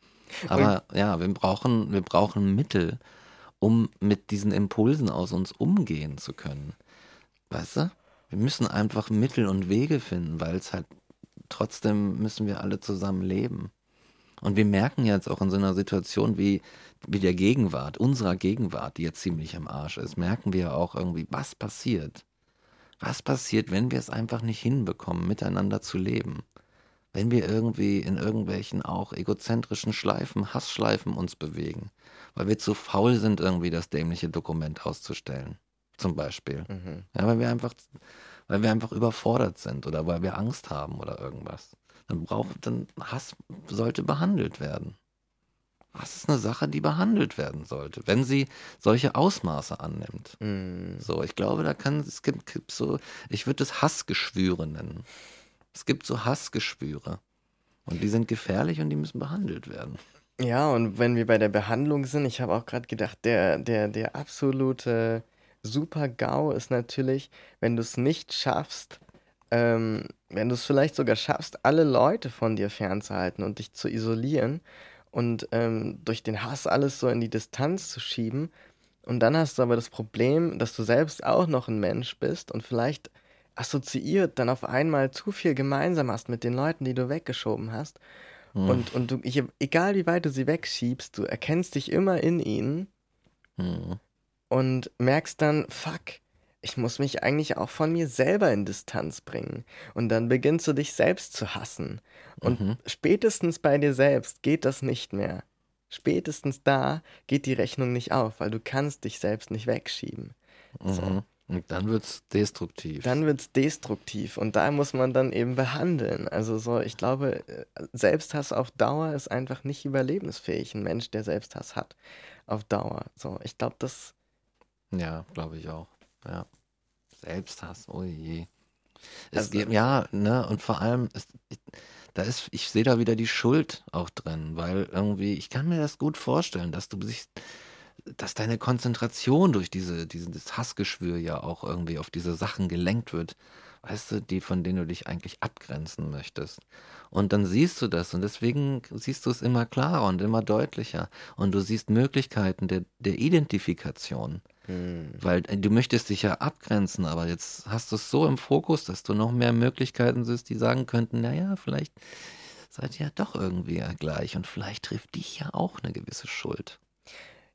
Aber ja, wir brauchen, wir brauchen Mittel, um mit diesen Impulsen aus uns umgehen zu können. Weißt du? Wir müssen einfach Mittel und Wege finden, weil es halt trotzdem müssen wir alle zusammen leben. Und wir merken jetzt auch in so einer Situation wie, wie der Gegenwart, unserer Gegenwart, die jetzt ziemlich am Arsch ist, merken wir auch irgendwie, was passiert. Was passiert, wenn wir es einfach nicht hinbekommen, miteinander zu leben? Wenn wir irgendwie in irgendwelchen auch egozentrischen Schleifen, Hassschleifen uns bewegen, weil wir zu faul sind, irgendwie das dämliche Dokument auszustellen. Zum Beispiel. Mhm. Ja, weil wir einfach, weil wir einfach überfordert sind oder weil wir Angst haben oder irgendwas. Dann braucht, dann Hass sollte behandelt werden. Hass ist eine Sache, die behandelt werden sollte, wenn sie solche Ausmaße annimmt. Mm. So, ich glaube, da kann es gibt, gibt so, ich würde es Hassgeschwüre nennen. Es gibt so Hassgeschwüre. Und die sind gefährlich und die müssen behandelt werden. Ja, und wenn wir bei der Behandlung sind, ich habe auch gerade gedacht, der, der, der absolute Super-GAU ist natürlich, wenn du es nicht schaffst, ähm, wenn du es vielleicht sogar schaffst, alle Leute von dir fernzuhalten und dich zu isolieren und ähm, durch den Hass alles so in die Distanz zu schieben. Und dann hast du aber das Problem, dass du selbst auch noch ein Mensch bist und vielleicht assoziiert dann auf einmal zu viel gemeinsam hast mit den Leuten, die du weggeschoben hast. Und, und du, ich, egal wie weit du sie wegschiebst, du erkennst dich immer in ihnen Hm. und merkst dann, fuck, ich muss mich eigentlich auch von mir selber in Distanz bringen. Und dann beginnst du dich selbst zu hassen. Und Mhm. spätestens bei dir selbst geht das nicht mehr. Spätestens da geht die Rechnung nicht auf, weil du kannst dich selbst nicht wegschieben. So. Und dann wird es destruktiv. Dann wird es destruktiv und da muss man dann eben behandeln. Also so, ich glaube, Selbsthass auf Dauer ist einfach nicht überlebensfähig. Ein Mensch, der Selbsthass hat, auf Dauer. So, ich glaube, das Ja, glaube ich auch. Ja. Selbsthass, oh je. Es Also- gibt, ja, ne, und vor allem, es, ich, da ist, ich sehe da wieder die Schuld auch drin, weil irgendwie, ich kann mir das gut vorstellen, dass du sich, dass deine Konzentration durch diese, dieses Hassgeschwür ja auch irgendwie auf diese Sachen gelenkt wird, weißt du, die, von denen du dich eigentlich abgrenzen möchtest. Und dann siehst du das und deswegen siehst du es immer klarer und immer deutlicher. Und du siehst Möglichkeiten der, der Identifikation. Weil äh, du möchtest dich ja abgrenzen, aber jetzt hast du es so im Fokus, dass du noch mehr Möglichkeiten siehst, die sagen könnten, naja, vielleicht seid ihr ja doch irgendwie ja gleich und vielleicht trifft dich ja auch eine gewisse Schuld.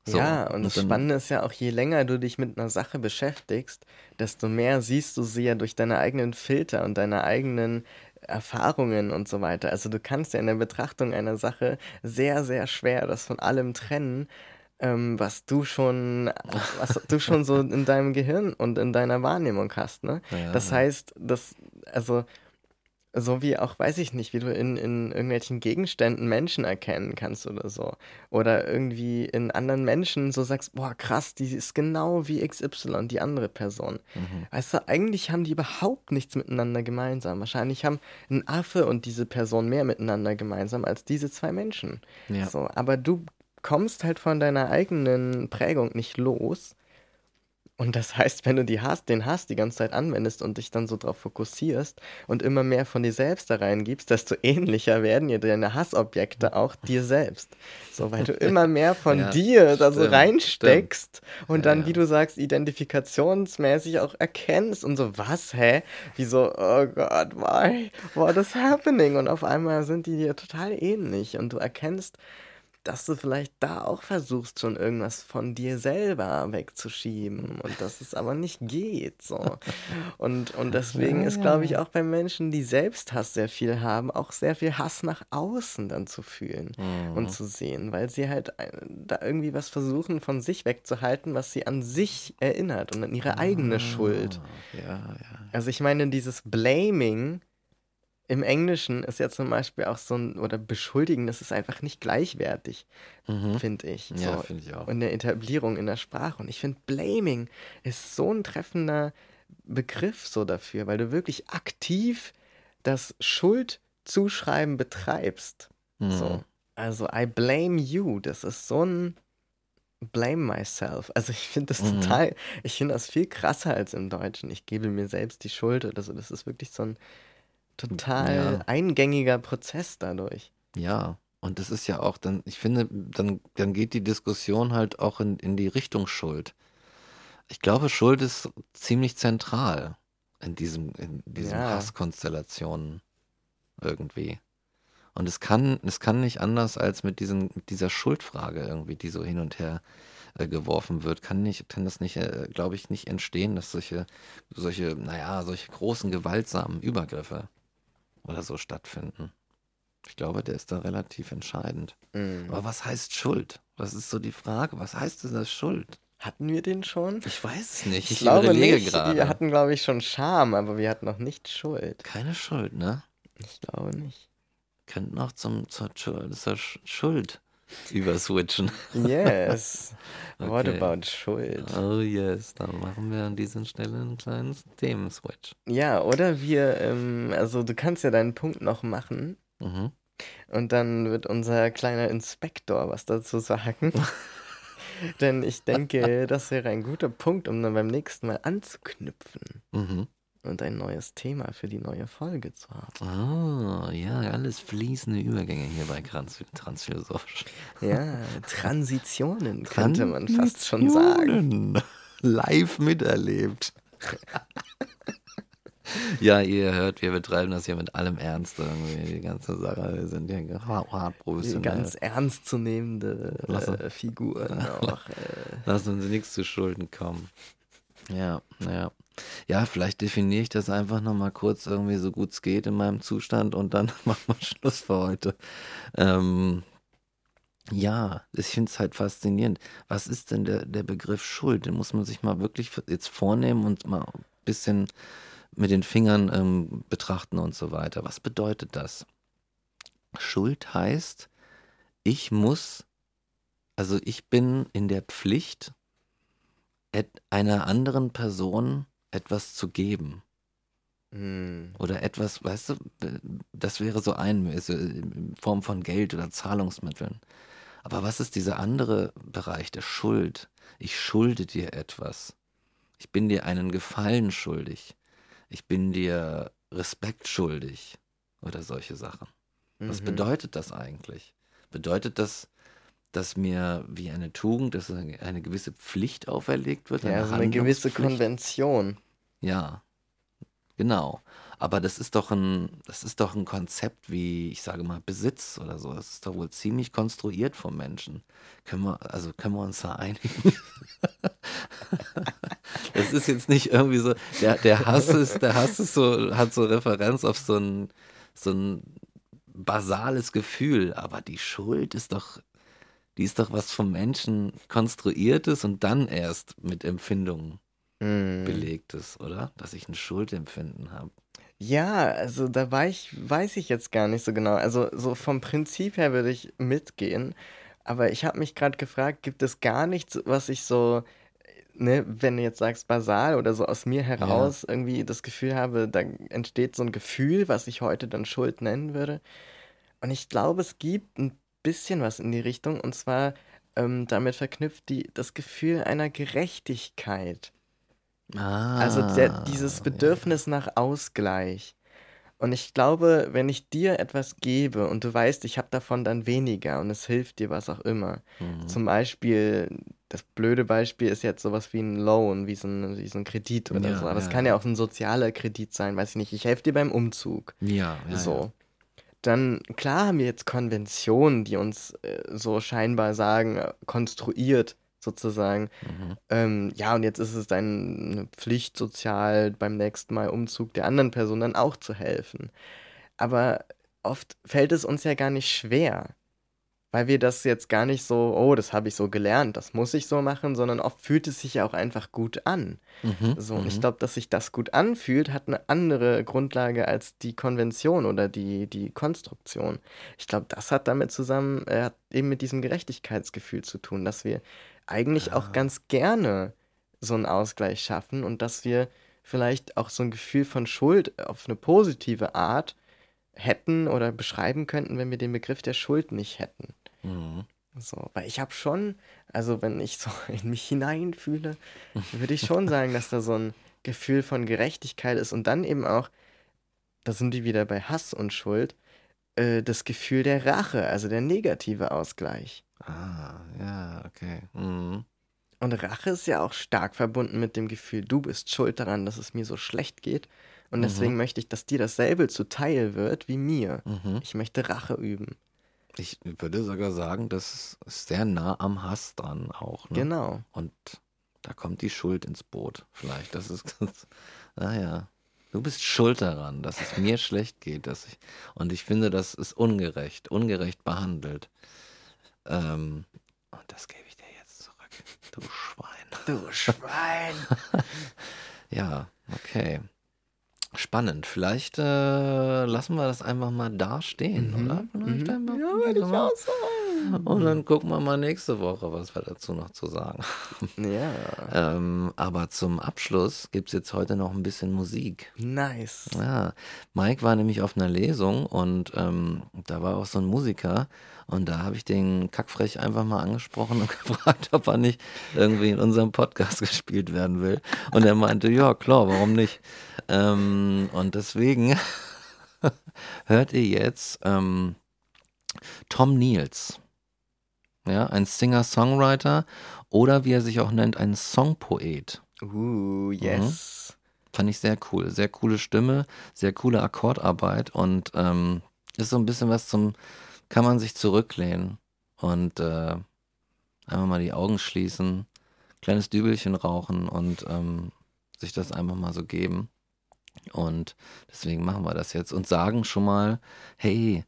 So, Ja, und das Spannende ist ja auch, je länger du dich mit einer Sache beschäftigst, desto mehr siehst du sie ja durch deine eigenen Filter und deine eigenen Erfahrungen und so weiter. Also du kannst ja in der Betrachtung einer Sache sehr, sehr schwer das von allem trennen, ähm, was du schon, was du schon so [LAUGHS] in deinem Gehirn und in deiner Wahrnehmung hast, ne? Ja, Das heißt, das, also So wie auch, weiß ich nicht, wie du in, in irgendwelchen Gegenständen Menschen erkennen kannst oder so. Oder irgendwie in anderen Menschen so sagst, boah, krass, die ist genau wie XY, die andere Person. Mhm. Weißt du, eigentlich haben die überhaupt nichts miteinander gemeinsam. Wahrscheinlich haben ein Affe und diese Person mehr miteinander gemeinsam als diese zwei Menschen. Ja. So, aber du kommst halt von deiner eigenen Prägung nicht los. Und das heißt, wenn du die Hass, den Hass die ganze Zeit anwendest und dich dann so drauf fokussierst und immer mehr von dir selbst da reingibst, desto [LAUGHS] ähnlicher werden dir deine Hassobjekte auch dir selbst. So, weil du immer mehr von [LAUGHS] Ja, dir da so stimmt, reinsteckst und Ja, dann, wie du sagst, identifikationsmäßig auch erkennst und so, was, hä? Wie so, oh Gott, why? What is happening? Und auf einmal sind die dir total ähnlich und du erkennst, dass du vielleicht da auch versuchst, schon irgendwas von dir selber wegzuschieben und dass es aber nicht geht. So. Und, und deswegen ist, glaube ich, auch bei Menschen, die Selbsthass sehr viel haben, auch sehr viel Hass nach außen dann zu fühlen Mhm. und zu sehen, weil sie halt äh, da irgendwie was versuchen, von sich wegzuhalten, was sie an sich erinnert und an ihre eigene Schuld. Ah, Ja, ja. Also ich meine, dieses Blaming im Englischen ist ja zum Beispiel auch so ein, oder beschuldigen, das ist einfach nicht gleichwertig, Mhm. finde ich. Ja, so. finde ich auch. Und der Etablierung in der Sprache. Und ich finde, Blaming ist so ein treffender Begriff so dafür, weil du wirklich aktiv das Schuldzuschreiben betreibst. Mhm. So. Also, I blame you, das ist so ein blame myself. Also ich finde das Mhm. total, ich finde das viel krasser als im Deutschen. Ich gebe mir selbst die Schuld oder so. Das ist wirklich so ein total Ja. eingängiger Prozess dadurch. Ja, und das ist ja auch dann, ich finde, dann, dann geht die Diskussion halt auch in, in die Richtung Schuld. Ich glaube, Schuld ist ziemlich zentral in diesem, in diesen Ja. Hasskonstellationen irgendwie. Und es kann, es kann nicht anders als mit diesen, mit dieser Schuldfrage irgendwie, die so hin und her äh, geworfen wird, kann nicht, kann das nicht, äh, glaube ich, nicht entstehen, dass solche, solche, naja, solche großen gewaltsamen Übergriffe oder so stattfinden. Ich glaube, der ist da relativ entscheidend. Mhm. Aber was heißt Schuld? Was ist so die Frage? Was heißt denn das Schuld? Hatten wir den schon? Ich weiß es nicht. Ich Ich, glaube überlege nicht. gerade. Wir hatten, glaube ich, schon Scham, aber wir hatten noch nicht Schuld. Keine Schuld, ne? Ich glaube nicht. Könnten noch zum, zur, zur Sch- Schuld überswitchen. Yes. [LAUGHS] What Okay. about Schuld? Oh yes, dann machen wir an dieser Stelle einen kleinen Themenswitch. Ja, oder wir, ähm, also du kannst ja deinen Punkt noch machen Mhm. und dann wird unser kleiner Inspektor was dazu sagen. [LAUGHS] Denn ich denke, das wäre ein guter Punkt, um dann beim nächsten Mal anzuknüpfen Mhm. Und ein neues Thema für die neue Folge zu haben. Ah, ja, alles fließende Übergänge hier bei Trans Transphilosophisch. Ja, Transitionen könnte man fast schon sagen. Live miterlebt. ja, ihr hört, wir betreiben das hier mit allem Ernst irgendwie, die ganze Sache. Wir sind hier hart, professionell. ganz ernstzunehmende äh, Figuren [LAUGHS] auch. Äh, Lass uns nichts zu Schulden kommen. Ja, ja. Ja, vielleicht definiere ich das einfach nochmal kurz irgendwie so gut es geht in meinem Zustand und dann [LAUGHS] machen wir Schluss für heute. Ähm, ja, ich finde es halt faszinierend. Was ist denn der, der Begriff Schuld? Den muss man sich mal wirklich jetzt vornehmen und mal ein bisschen mit den Fingern ähm, betrachten und so weiter. Was bedeutet das? Schuld heißt, ich muss, also ich bin in der Pflicht, einer anderen Person etwas zu geben. hm, Oder etwas, weißt du, das wäre so ein, äh, in Form von Geld oder Zahlungsmitteln. Aber was ist dieser andere Bereich der Schuld? Ich schulde dir etwas. Ich bin dir einen Gefallen schuldig. Ich bin dir Respekt schuldig. Oder solche Sachen. Was mhm. bedeutet das eigentlich? Bedeutet das, dass mir wie eine Tugend, dass eine eine gewisse Pflicht auferlegt wird? Ja, so eine gewisse? Konvention. Ja, genau. Aber das ist doch ein, das ist doch ein Konzept wie, ich sage mal, Besitz oder so. Das ist doch wohl ziemlich konstruiert vom Menschen. Können wir, also können wir uns da einigen? [LAUGHS] Das ist jetzt nicht irgendwie so, der, der Hass ist, der Hass ist so, hat so Referenz auf so ein, so ein basales Gefühl, aber die Schuld ist doch, die ist doch was vom Menschen konstruiertes und dann erst mit Empfindungen Hm. belegtes, oder? Dass ich ein Schuldempfinden habe. Ja, also da war ich, weiß ich jetzt gar nicht so genau. Also so vom Prinzip her würde ich mitgehen, aber ich habe mich gerade gefragt, gibt es gar nichts, was ich so, ne, wenn du jetzt sagst basal oder so aus mir heraus irgendwie das Gefühl habe, da entsteht so ein Gefühl, was ich heute dann Schuld nennen würde. Und ich glaube, es gibt ein bisschen was in die Richtung, und zwar ähm, damit verknüpft die, das Gefühl einer Gerechtigkeit. Ah, Also der, dieses Bedürfnis nach Ausgleich. Und ich glaube, wenn ich dir etwas gebe und du weißt, ich habe davon dann weniger und es hilft dir, was auch immer. Mhm. Zum Beispiel, das blöde Beispiel ist jetzt sowas wie ein Loan, wie so ein, wie so ein Kredit oder Ja, so. Aber es ja, kann ja ja. auch ein sozialer Kredit sein, weiß ich nicht. Ich helfe dir beim Umzug. Ja, ja, So. Dann, klar haben wir jetzt Konventionen, die uns äh, so scheinbar sagen, äh, konstruiert sozusagen. Ja. Mhm. Ähm, ja, und jetzt ist es deine Pflicht, sozial beim nächsten Mal Umzug der anderen Person dann auch zu helfen. Aber oft fällt es uns ja gar nicht schwer, weil wir das jetzt gar nicht so, oh, das habe ich so gelernt, das muss ich so machen, sondern oft fühlt es sich ja auch einfach gut an. Mhm. So, und ich mhm. glaube, dass sich das gut anfühlt, hat eine andere Grundlage als die Konvention oder die, die Konstruktion. Ich glaube, das hat damit zusammen, äh, hat eben mit diesem Gerechtigkeitsgefühl zu tun, dass wir eigentlich auch Ah. ganz gerne so einen Ausgleich schaffen und dass wir vielleicht auch so ein Gefühl von Schuld auf eine positive Art hätten oder beschreiben könnten, wenn wir den Begriff der Schuld nicht hätten. Mhm. So, weil ich habe schon, also wenn ich so [LAUGHS] in mich hineinfühle, würde ich schon sagen, dass da so ein Gefühl von Gerechtigkeit ist und dann eben auch, da sind die wieder bei Hass und Schuld, äh, das Gefühl der Rache, also der negative Ausgleich. Ah, ja, okay. Mhm. Und Rache ist ja auch stark verbunden mit dem Gefühl, du bist schuld daran, dass es mir so schlecht geht. Und deswegen Mhm. möchte ich, dass dir dasselbe zuteil wird wie mir. Mhm. Ich möchte Rache üben. Ich würde sogar sagen, das ist sehr nah am Hass dran auch. Ne? Genau. Und da kommt die Schuld ins Boot. Vielleicht, das ist ganz, [LAUGHS] naja. Du bist schuld daran, dass es mir schlecht geht, dass ich, und ich finde, das ist ungerecht, ungerecht behandelt. Ähm, und das gebe ich dir jetzt zurück. Du Schwein. Du Schwein. [LAUGHS] Ja, okay. Spannend. Vielleicht äh, lassen wir das einfach mal da stehen, Mhm, oder? Vielleicht mhm. einfach Ja, würde ich auch sagen. Und dann gucken wir mal nächste Woche, was wir dazu noch zu sagen. Ja, Ähm, aber zum Abschluss gibt es jetzt heute noch ein bisschen Musik. nice. Ja, Mike war nämlich auf einer Lesung und ähm, da war auch so ein Musiker und da habe ich den Kackfrech einfach mal angesprochen und [LAUGHS] gefragt, ob er nicht irgendwie in unserem Podcast [LAUGHS] gespielt werden will. Und er meinte, ja klar, warum nicht? Ähm, und deswegen [LAUGHS] hört ihr jetzt ähm, Tom Niels. Ja, ein Singer-Songwriter oder wie er sich auch nennt, ein Songpoet. Uh, yes. Fand ich sehr cool. Sehr coole Stimme, sehr coole Akkordarbeit und ähm, ist so ein bisschen was zum, kann man sich zurücklehnen und äh, einfach mal die Augen schließen, kleines Dübelchen rauchen und ähm, sich das einfach mal so geben. Und deswegen machen wir das jetzt und sagen schon mal, hey,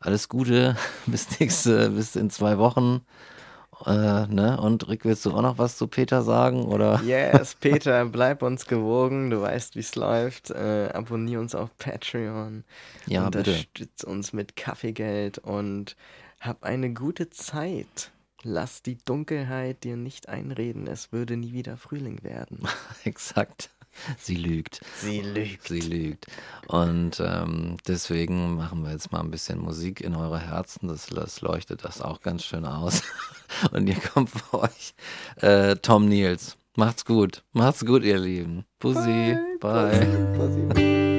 alles Gute, [LAUGHS] bis nächste, bis in zwei Wochen. Äh, ne? Und Rick, willst du auch noch was zu Peter sagen? Oder? Yes, [LAUGHS] Peter, bleib uns gewogen. Du weißt, wie es läuft. Äh, abonnier uns auf Patreon. Ja, bitte. Unterstütz uns mit Kaffeegeld und hab eine gute Zeit. Lass die Dunkelheit dir nicht einreden. Es würde nie wieder Frühling werden. [LAUGHS] Exakt. Sie lügt. Sie lügt. Sie lügt. Und ähm, deswegen machen wir jetzt mal ein bisschen Musik in eure Herzen. Das, das leuchtet das auch ganz schön aus. [LAUGHS] Und hier kommt für euch äh, Tom Niels. Macht's gut. Macht's gut, ihr Lieben. Pussy. Bye. Pussy.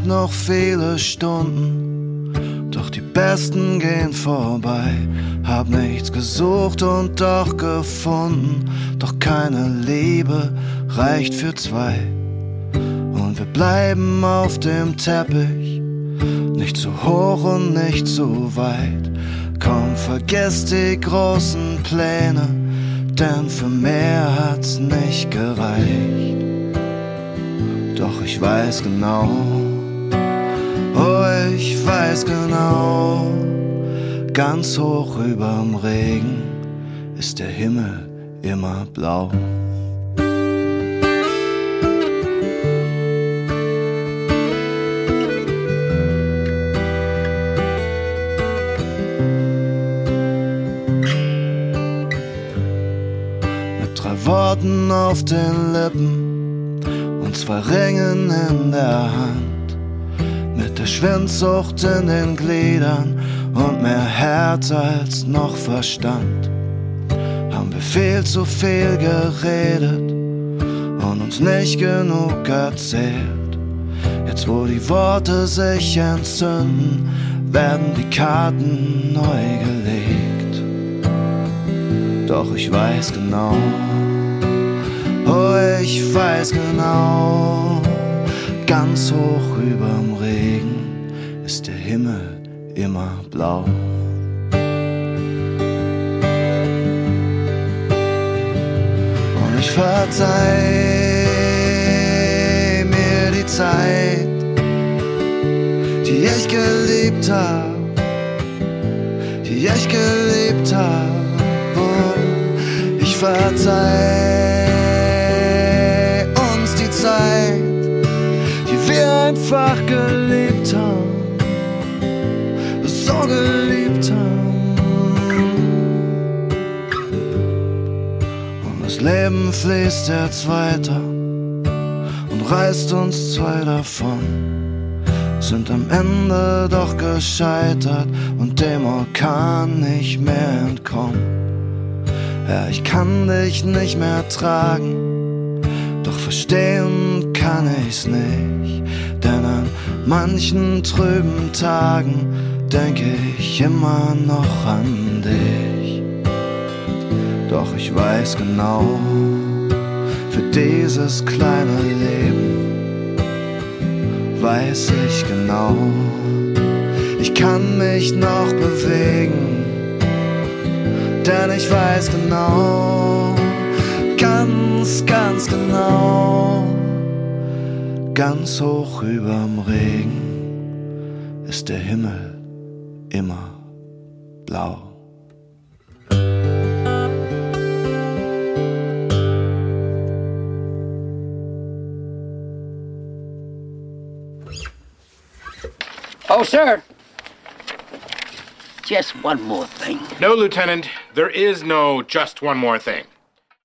Hab noch viele Stunden, doch die besten gehen vorbei. Hab nichts gesucht und doch gefunden, doch keine Liebe reicht für zwei. Und wir bleiben auf dem Teppich, nicht zu hoch und nicht zu weit. Komm, vergiss die großen Pläne, denn für mehr hat's nicht gereicht. Doch ich weiß genau, ich weiß genau, ganz hoch überm Regen ist der Himmel immer blau. Mit drei Worten auf den Lippen und zwei Ringen in der Hand. Der Schwindsucht in den Gliedern und mehr Herz als noch Verstand. Haben wir viel zu viel geredet und uns nicht genug erzählt. Jetzt wo die Worte sich entzünden, werden die Karten neu gelegt. Doch ich weiß genau, oh ich weiß genau, ganz hoch überm Regen ist der Himmel immer blau. Und ich verzeih mir die Zeit, die ich geliebt hab, die ich geliebt hab. Oh, ich verzeih einfach geliebt haben, so geliebt haben. Und das Leben fließt jetzt weiter und reißt uns zwei davon. Sind am Ende doch gescheitert und dem Orkan nicht mehr entkommen. Ja, ich kann dich nicht mehr tragen, doch verstehen kann ich's nicht. Manchen trüben Tagen denk ich immer noch an dich. Doch ich weiß genau, für dieses kleine Leben weiß ich genau, ich kann mich noch bewegen denn ich weiß genau, ganz, ganz genau, ganz hoch überm Regen ist der Himmel immer blau. Oh, sir. Just one more thing. No, Lieutenant, there is no just one more thing.